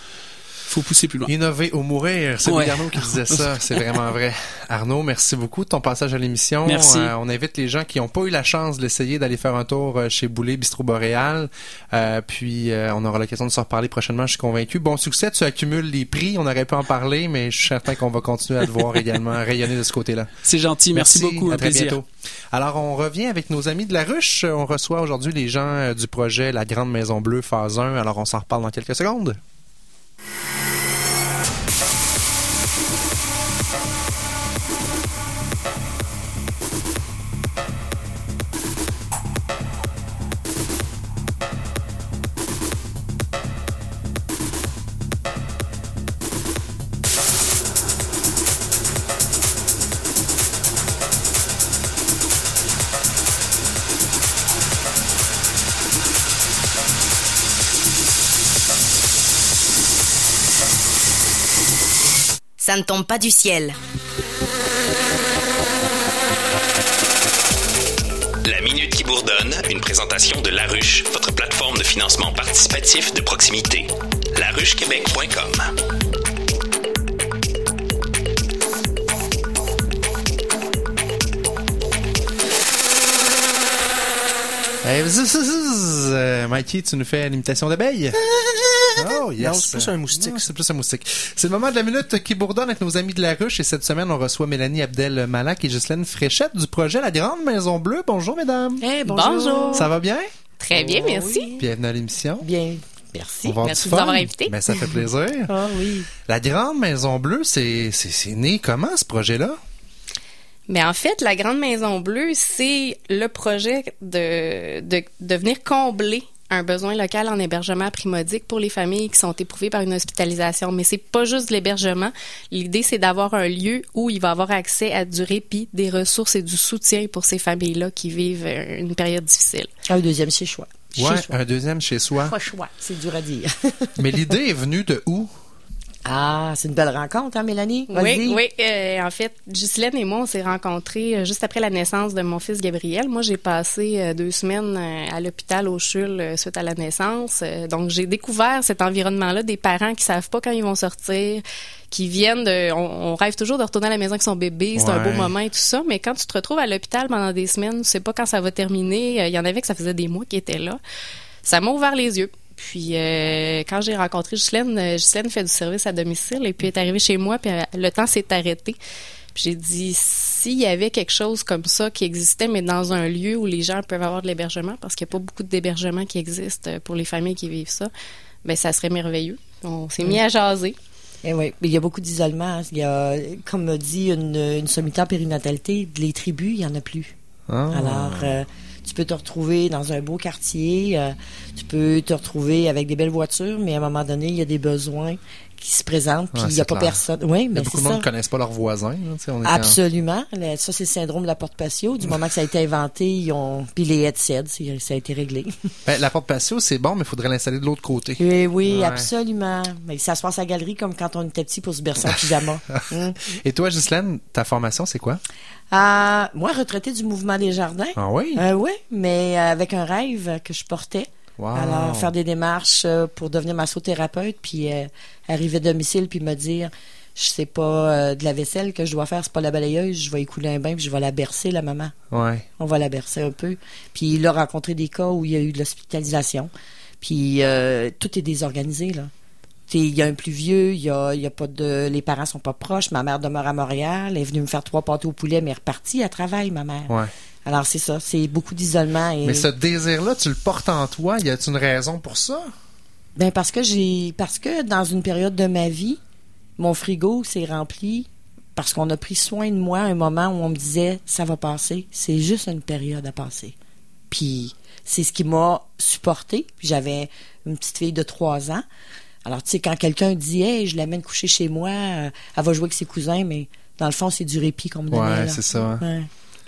faut pousser plus loin. Innover ou mourir, c'est Ouais. Arnaud qui disait ça, c'est vraiment vrai. Arnaud, merci beaucoup de ton passage à l'émission. Merci. Euh, on invite les gens qui n'ont pas eu la chance d'essayer d'aller faire un tour euh, chez Boulet Bistro Boréal. Euh, puis euh, on aura l'occasion de s'en reparler prochainement, je suis convaincu. Bon succès, tu accumules les prix, on aurait pu en parler, mais je suis certain qu'on va continuer à te voir également rayonner de ce côté-là. C'est gentil, merci, beaucoup, à un très plaisir. bientôt. Alors, on revient avec nos amis de la ruche. On reçoit aujourd'hui les gens du projet La Grande Maison Bleue, phase 1. Alors, on s'en reparle dans quelques secondes. Ça ne tombe pas du ciel. La Minute qui bourdonne, une présentation de La Ruche, votre plateforme de financement participatif de proximité. laruchequebec.com Eh, zzz, zzz, zzz. Euh, Mikey, tu nous fais l'imitation d'abeille? Oh, yes. Non, c'est plus un moustique. C'est plus un moustique. C'est le moment de la minute qui bourdonne avec nos amis de la ruche et cette semaine, on reçoit Mélanie Abdel Malak et Ghislaine Fréchette du projet La Grande Maison Bleue. Bonjour, mesdames. Eh, bonjour. Bonjour. Ça va bien? Très bien, merci. Bienvenue à l'émission. Bien, merci. On va avoir Merci de nous avoir invités. Ben, ça fait plaisir. Ah oui. La Grande Maison Bleue, c'est, c'est, c'est né comment, ce projet-là? Mais en fait, la Grande Maison Bleue, c'est le projet de, de, de venir combler un besoin local en hébergement primodique pour les familles qui sont éprouvées par une hospitalisation. Mais c'est pas juste de l'hébergement. L'idée, c'est d'avoir un lieu où il va avoir accès à du répit, des ressources et du soutien pour ces familles-là qui vivent euh, une période difficile. Un deuxième chez choix. Ouais, un deuxième chez soi. Pas choix, c'est dur à dire. Mais l'idée est venue de où? Ah, c'est une belle rencontre, hein, Mélanie? Oui, oui. euh, en fait, Ghislaine et moi, on s'est rencontrés euh, juste après la naissance de mon fils Gabriel. Moi, j'ai passé euh, deux semaines à l'hôpital au CHUL suite à la naissance. Donc, j'ai découvert cet environnement-là des parents qui savent pas quand ils vont sortir, qui viennent de... On, on rêve toujours de retourner à la maison avec son bébé, c'est un beau moment et tout ça, mais quand tu te retrouves à l'hôpital pendant des semaines, tu sais pas quand ça va terminer. Il y en avait que ça faisait des mois qui étaient là. Ça m'a ouvert les yeux. Puis euh, quand j'ai rencontré Ghislaine, euh, Ghislaine fait du service à domicile et puis est arrivée chez moi puis euh, le temps s'est arrêté. Puis j'ai dit s'il y avait quelque chose comme ça qui existait mais dans un lieu où les gens peuvent avoir de l'hébergement parce qu'il n'y a pas beaucoup d'hébergement qui existe euh, pour les familles qui vivent ça, ben ça serait merveilleux. On s'est mis à jaser. Eh oui, mais il y a beaucoup d'isolement. Il y a, comme me dit une, une sommité en périnatalité, les tribus, il n'y en a plus. Ah. Alors, euh, tu peux te retrouver dans un beau quartier, euh, tu peux te retrouver avec des belles voitures, mais à un moment donné, il y a des besoins qui se présentent, puis il n'y a pas personne. Oui, mais beaucoup de monde ne connaissent pas leurs voisins. là, on est Absolument. Ça, c'est le syndrome de la porte patio. Du moment que ça a été inventé, ils ont. Puis les headsets, ça a été réglé. Ben, la porte patio, c'est bon, mais il faudrait l'installer de l'autre côté. Oui, oui, Ouais. absolument. Mais ça se passe à la galerie comme quand on était petit pour se bercer en pyjama. Mm. Et toi, Ghislaine, ta formation, c'est quoi? Ah, moi, retraité du mouvement des jardins. Ah oui? Euh, oui, mais euh, avec un rêve que je portais. Wow. Alors, faire des démarches euh, pour devenir massothérapeute, puis euh, arriver à domicile, puis me dire, je sais pas euh, de la vaisselle que je dois faire, c'est pas la balayeuse, je vais écouler un bain, puis je vais la bercer, la maman. Ouais. On va la bercer un peu. Puis il a rencontré des cas où il y a eu de l'hospitalisation. Puis euh, tout est désorganisé, là. Il y a un plus vieux, il y a, y a pas de, les parents sont pas proches. Ma mère demeure à Montréal. Elle est venue me faire trois pâtés au poulet, mais elle est repartie. Elle travaille, ma mère. Ouais. Alors c'est ça, c'est beaucoup d'isolement. Et... Mais ce désir-là, tu le portes en toi. Y a-t-il une raison pour ça? Ben parce que j'ai parce que dans une période de ma vie, mon frigo s'est rempli parce qu'on a pris soin de moi à un moment où on me disait ça va passer, c'est juste une période à passer. Puis c'est ce qui m'a supporté. J'avais une petite fille de trois ans. Alors tu sais quand quelqu'un dit hey je l'amène coucher chez moi, euh, elle va jouer avec ses cousins, mais dans le fond c'est du répit qu'on me donnait. Ouais, c'est ça. hein. Ouais.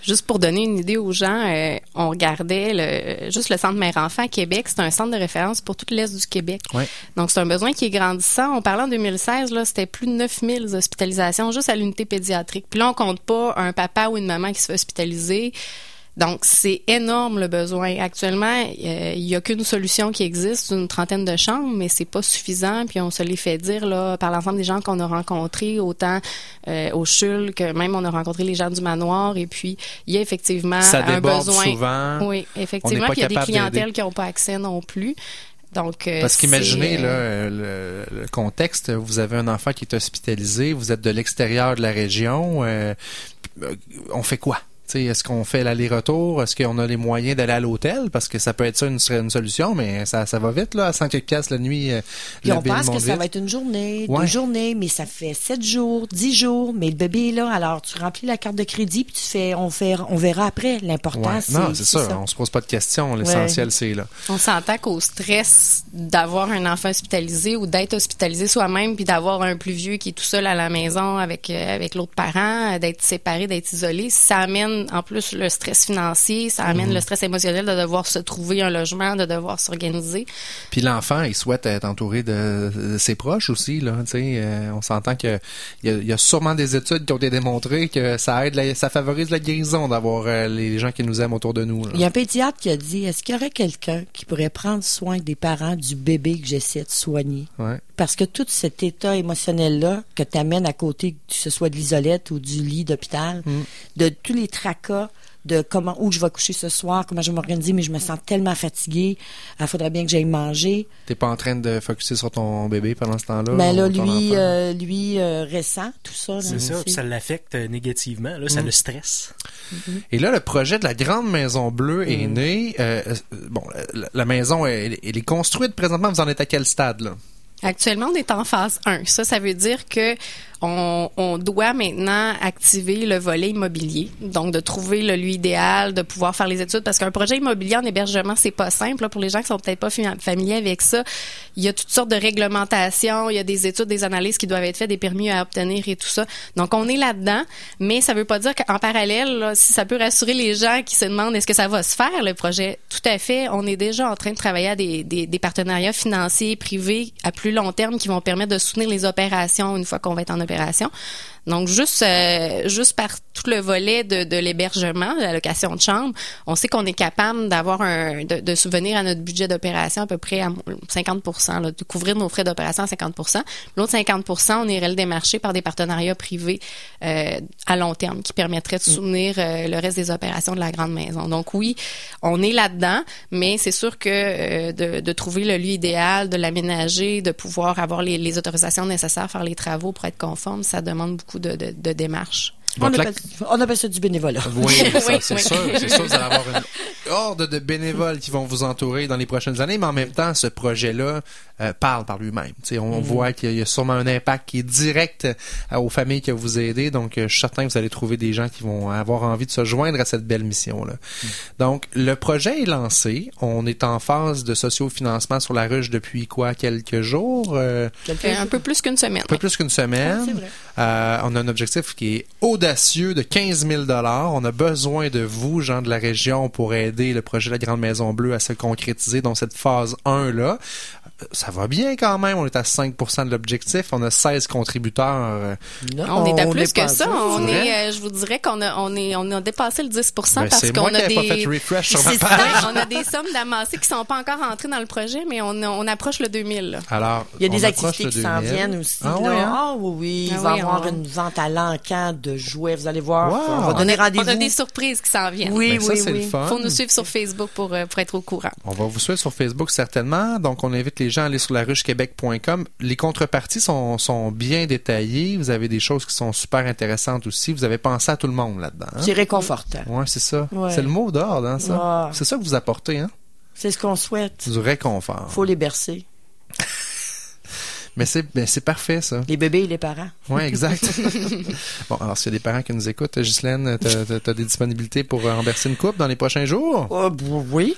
Juste pour donner une idée aux gens, euh, on regardait le, juste le centre mère-enfant à Québec. C'est un centre de référence pour tout l'Est du Québec. Donc, c'est un besoin qui est grandissant. On parlait en 2016, là, c'était plus de 9000 hospitalisations juste à l'unité pédiatrique. Puis là, on compte pas un papa ou une maman qui se fait hospitaliser. Donc, c'est énorme le besoin. Actuellement, euh, il y a qu'une solution qui existe, une trentaine de chambres, mais c'est pas suffisant. Puis on se les fait dire là par l'ensemble des gens qu'on a rencontrés, autant euh, au CHUL que même on a rencontré les gens du manoir. Et puis, il y a effectivement Ça un besoin. souvent. Oui, effectivement. Puis il y a des clientèles qui n'ont pas accès non plus. Donc, euh, Parce qu'imaginez euh, le, le contexte, vous avez un enfant qui est hospitalisé, vous êtes de l'extérieur de la région, euh, on fait quoi? Est-ce qu'on fait l'aller-retour? Est-ce qu'on a les moyens d'aller à l'hôtel? Parce que ça peut être ça une, serait une solution, mais ça, ça va vite, là, à 100 quelques piastres la nuit. euh, Puis on pense que ça va être une journée, Ouais. deux journées, mais ça fait sept jours, dix jours, mais le bébé est là. Alors tu remplis la carte de crédit, puis tu fais, on fait, on verra après. L'important, Ouais. c'est Non, c'est ça, ça. On se pose pas de questions. L'essentiel, c'est là. On s'entend qu'au stress d'avoir un enfant hospitalisé ou d'être hospitalisé soi-même, puis d'avoir un plus vieux qui est tout seul à la maison avec euh, avec l'autre parent, d'être séparé, d'être isolé, ça amène en plus le stress financier, ça amène Mhm. le stress émotionnel de devoir se trouver un logement, de devoir s'organiser. Puis l'enfant, il souhaite être entouré de, de ses proches aussi. Là, tu sais, euh, on s'entend que il y, y a sûrement des études qui ont été démontrées que ça aide, la- ça favorise la guérison d'avoir euh, les gens qui nous aiment autour de nous. là. Il y a un pédiatre qui a dit, est-ce qu'il y aurait quelqu'un qui pourrait prendre soin des parents du bébé que j'essaie de soigner? Ouais. Parce que tout cet état émotionnel-là que tu amènes à côté, que ce soit de l'isolette ou du lit d'hôpital, Mm. de tous les tracas, de comment où je vais coucher ce soir, comment je vais m'organiser, mais je me sens tellement fatiguée, il faudrait bien que j'aille manger. T'es pas en train de focuser sur ton bébé pendant ce temps-là. Mais là, ou ton lui, euh, lui euh, récent, tout ça. là, C'est ça, puis ça l'affecte euh, négativement, là, ça Mm. le stresse. Et là, le projet de la Grande Maison Bleue est né. Euh, euh, bon, la, la maison, elle, elle est construite présentement. Vous en êtes à quel stade, là? Actuellement, on est en phase 1. Ça, ça veut dire que on, on doit maintenant activer le volet immobilier. Donc, de trouver le lieu idéal, de pouvoir faire les études. Parce qu'un projet immobilier en hébergement, c'est pas simple. là. pour les gens qui sont peut-être pas fami- familiers avec ça, il y a toutes sortes de réglementations, il y a des études, des analyses qui doivent être faites, des permis à obtenir et tout ça. Donc, on est là-dedans, mais ça veut pas dire qu'en parallèle, là, si ça peut rassurer les gens qui se demandent est-ce que ça va se faire, le projet, tout à fait. On est déjà en train de travailler à des, des, des partenariats financiers privés à plus long terme qui vont permettre de soutenir les opérations une fois qu'on va être en opération. Donc juste euh, juste par tout le volet de, de l'hébergement, de la location de chambre, on sait qu'on est capable d'avoir un de, de subvenir à notre budget d'opération à peu près à 50% là, de couvrir nos frais d'opération à 50% L'autre 50% on irait le démarcher par des partenariats privés euh, à long terme qui permettraient de soutenir euh, le reste des opérations de la grande maison. Donc oui, on est là-dedans, mais c'est sûr que euh, de, de trouver le lieu idéal, de l'aménager, de pouvoir avoir les, les autorisations nécessaires, faire les travaux pour être conforme, ça demande beaucoup de, de, de démarches. On la- appelle, on appelle ça du bénévolat. Oui, c'est oui. sûr. C'est sûr, vous allez avoir une horde de bénévoles qui vont vous entourer dans les prochaines années, mais en même temps, ce projet-là euh, parle par lui-même. On Mhm. voit qu'il y a sûrement un impact qui est direct euh, aux familles que vous aidez, donc euh, je suis certain que vous allez trouver des gens qui vont avoir envie de se joindre à cette belle mission-là. Mhm. Donc, le projet est lancé. On est en phase de socio-financement sur la ruche depuis quoi, quelques jours? Euh, un peu plus qu'une semaine. un peu plus qu'une semaine. Ah, c'est vrai. Euh, on a un objectif qui est de 15 000 On a besoin de vous, gens de la région, pour aider le projet de la Grande Maison Bleue à se concrétiser dans cette phase 1-là. Ça va bien quand même. On est à 5% de l'objectif. On a 16 contributeurs. euh, On est à plus que ça. On est, euh, je vous dirais qu'on a, on est, on a dépassé le 10% Ben, parce c'est qu'on a des, pas fait refresh sur ma page. ça, on a des sommes d'amassés qui sont pas encore entrées dans le projet, mais on, on approche le 2000. là. Alors, Il y a des activités qui s'en 2000. viennent aussi. Ah ouais, hein? Ah oui, oui. Il Ah va y oui, avoir on- une vente à l'encan de jouets. Vous allez voir. Wow. On va donner On a rendez-vous. des surprises qui s'en viennent. Oui, Ben, ça, oui, c'est le oui. fun. Faut nous suivre sur Facebook pour, euh, pour être au courant. On va vous suivre sur Facebook certainement. Donc, on invite les gens à aller sur laruchequebec.com. Les contreparties sont, sont bien détaillées. Vous avez des choses qui sont super intéressantes aussi. Vous avez pensé à tout le monde là-dedans. hein? C'est réconfortant. Ouais, c'est ça. Ouais. C'est le mot d'ordre, hein, ça? Ouais. C'est ça que vous apportez, hein? C'est ce qu'on souhaite. Du réconfort. Faut les bercer. Mais c'est, ben, c'est parfait, ça. Les bébés et les parents. Oui, exact. bon, alors, s'il y a des parents qui nous écoutent, Ghislaine, t'as, t'as- t'as des disponibilités pour euh, renverser une coupe dans les prochains jours? Oh, b- oui.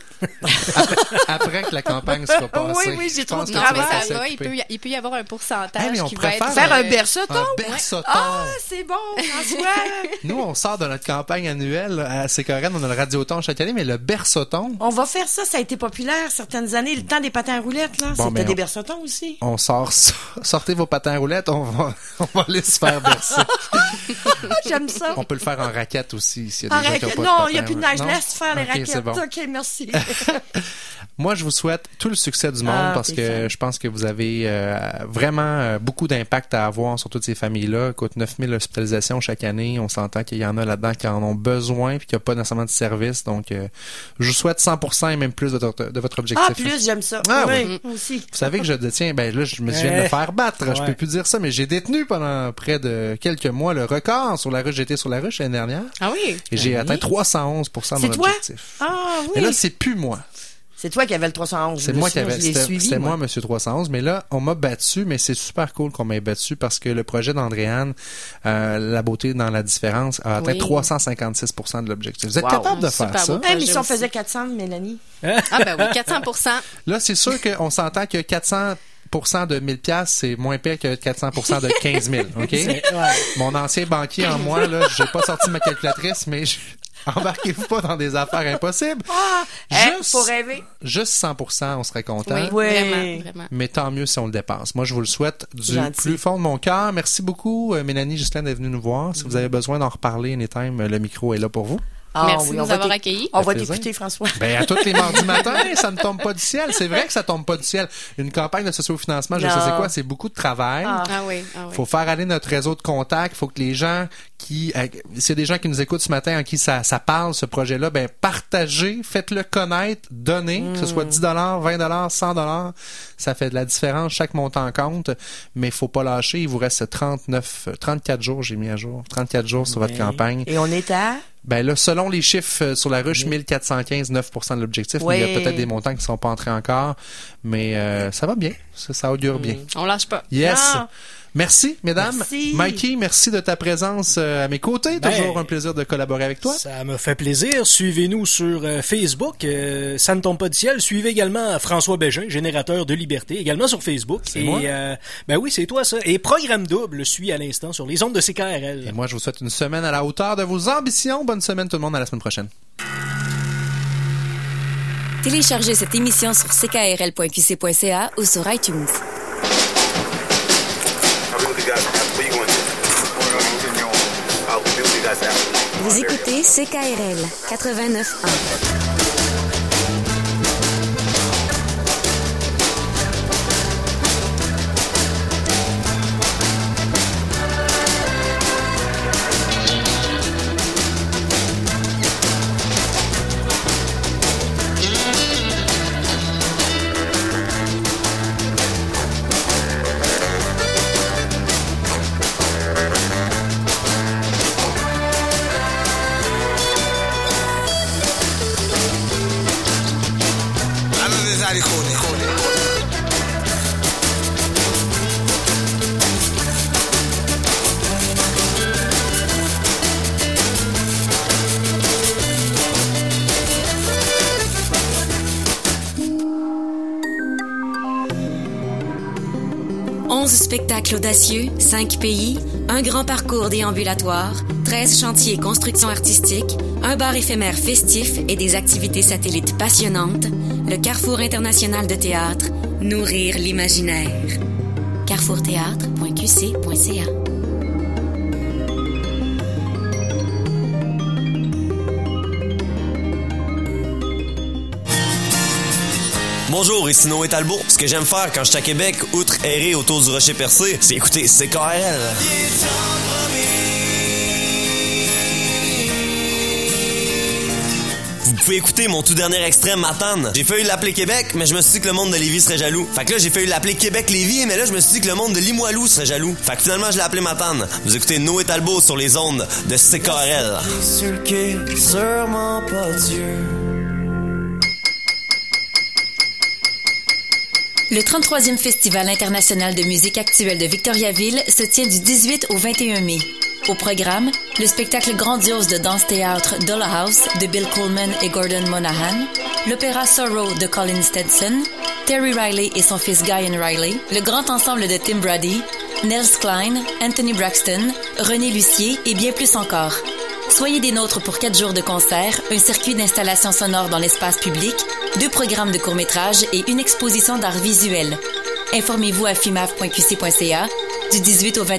Après que la campagne sera passée. Oui, oui, j'ai trop de tu travail. ça t'en va. Il peut, il peut y avoir un pourcentage Hey, mais on qui va être... Faire un euh, berceton. Un berceton. Ah, c'est bon, François. Nous, on sort de notre campagne annuelle à Sécorène, on a le radioton chaque année, mais le berceton, On va faire ça. Ça a été populaire certaines années. Le temps des patins à roulettes, là. Bon, C'était des on- bercetons aussi. on sort ça. Sortez vos patins à roulettes, on va, on va aller se faire bercer. Ah, J'aime ça. on peut le faire en raquette aussi, s'il y a des gens Arrête. qui ont pas Non, il n'y a plus de neige. Laisse faire les raquettes. bon. OK, merci. Moi, je vous souhaite tout le succès du monde Ah, parce que je pense que vous avez euh, vraiment euh, beaucoup d'impact à avoir sur toutes ces familles-là. Écoute, 9000 hospitalisations chaque année. On s'entend qu'il y en a là-dedans qui en ont besoin puis qu'il n'y a pas nécessairement de service. Donc, euh, je vous souhaite 100% et même plus de votre, de votre objectif. Ah, plus, j'aime ça. Ah, oui, aussi. Vous savez que je détiens, ben là, je me de me faire battre. Je Ouais. peux plus dire ça, mais j'ai détenu pendant près de quelques mois le record sur la ruche. J'étais sur la ruche l'année dernière Ah oui? et j'ai Oui? atteint 311 de C'est mon toi? objectif. Ah, oui. Mais là, c'est plus moi. C'est toi qui avais le 311. C'est je me moi qui avais. je l'ai C'était moi, Monsieur 311. Mais là, on m'a battu, mais c'est super cool qu'on m'ait battu parce que le projet d'Andréane, euh, La beauté dans la différence, a atteint Oui. 356% de l'objectif. Vous êtes Wow. capable de faire ça? beau. Eh, mais si on faisait 400, Mélanie? Ah ben oui, 400% Là, c'est sûr qu'on s'entend que 400 de 1000 pièces c'est moins pire que 400% de 15 000, OK? Mon ancien banquier en moi, là, j'ai pas sorti ma calculatrice, mais je- embarquez-vous pas dans des affaires impossibles. Ah, Juste- faut rêver. Juste 100% on serait content. Oui, Oui. vraiment, vraiment. Mais tant mieux si on le dépense. Moi, je vous le souhaite du Gentil. plus fond de mon cœur. Merci beaucoup, euh, Mélanie Justin, d'être venue nous voir. Si vous avez besoin d'en reparler anytime, euh, le micro est là pour vous. Ah, Merci oui, de on nous va avoir accueillis. On va t'écouter, François. Ben, à tous les mardis matins, ça ne tombe pas du ciel. C'est vrai que ça tombe pas du ciel. Une campagne de socio-financement, je Non. sais c'est quoi, c'est beaucoup de travail. Ah. Ah oui, ah oui. faut faire aller notre réseau de contacts. faut que les gens qui, euh, s'il y a des gens qui nous écoutent ce matin en qui ça, ça parle, ce projet-là, ben, partagez, faites-le connaître, donnez, que ce soit Mm. 10 dollars, 20 dollars, 100 dollars. Ça fait de la différence. Chaque montant compte. Mais faut pas lâcher. Il vous reste 39, euh, 34 jours, j'ai mis à jour. 34 jours sur votre campagne. Et on est à... Ben là, selon les chiffres euh, sur la ruche, 1415, 9% de l'objectif. Il y a peut-être des montants qui sont pas entrés encore. Mais euh, ça va bien. Ça, ça augure bien. On lâche pas. Yes. Merci, mesdames. Merci. Mikey, merci de ta présence euh, à mes côtés. Ben, Toujours un plaisir de collaborer avec toi. Ça me fait plaisir. Suivez-nous sur euh, Facebook. euh, ça ne tombe pas du ciel. Suivez également François Bégin, générateur de liberté, également sur Facebook. C'est Et moi. euh, ben oui, c'est toi ça. Et Programme Double suit à l'instant sur les ondes de CKRL. Et moi, je vous souhaite une semaine à la hauteur de vos ambitions. Bonne semaine tout le monde. À la semaine prochaine. Téléchargez cette émission sur ckrl.qc.ca ou sur iTunes. Écoutez CKRL 89.1. Onze spectacles audacieux, cinq pays, un grand parcours déambulatoire, 13 chantiers construction artistique, un bar éphémère festif et des activités satellites passionnantes, le Carrefour international de théâtre, nourrir l'imaginaire. carrefourthéâtre.qc.ca Bonjour, ici Noé Talbot. Ce que j'aime faire quand je suis à Québec, outre errer autour du rocher percé, c'est écouter CKRL. Pouvez écouter mon tout dernier extrait Matane. J'ai failli l'appeler Québec, mais je me suis dit que le monde de Lévis serait jaloux. Fait que là, j'ai failli l'appeler Québec-Lévis, mais là, je me suis dit que le monde de Limoilou serait jaloux. Fait que finalement, je l'ai appelé Matane. Vous écoutez Noé Talbot sur les ondes de CKRL. Sûrement pas Dieu. Le 33e Festival international de musique actuelle de Victoriaville se tient du 18 au 21 mai. Au programme, le spectacle grandiose de danse-théâtre Dollhouse de Bill Coleman et Gordon Monahan, l'opéra Sorrow de Colin Stetson, Terry Riley et son fils Guyan Riley, le grand ensemble de Tim Brady, Nels Klein, Anthony Braxton, René Lucier et bien plus encore. Soyez des nôtres pour quatre jours de concert, un circuit d'installation sonore dans l'espace public, deux programmes de court-métrage et une exposition d'art visuel. Informez-vous à fimaf.qc.ca du 18 au 21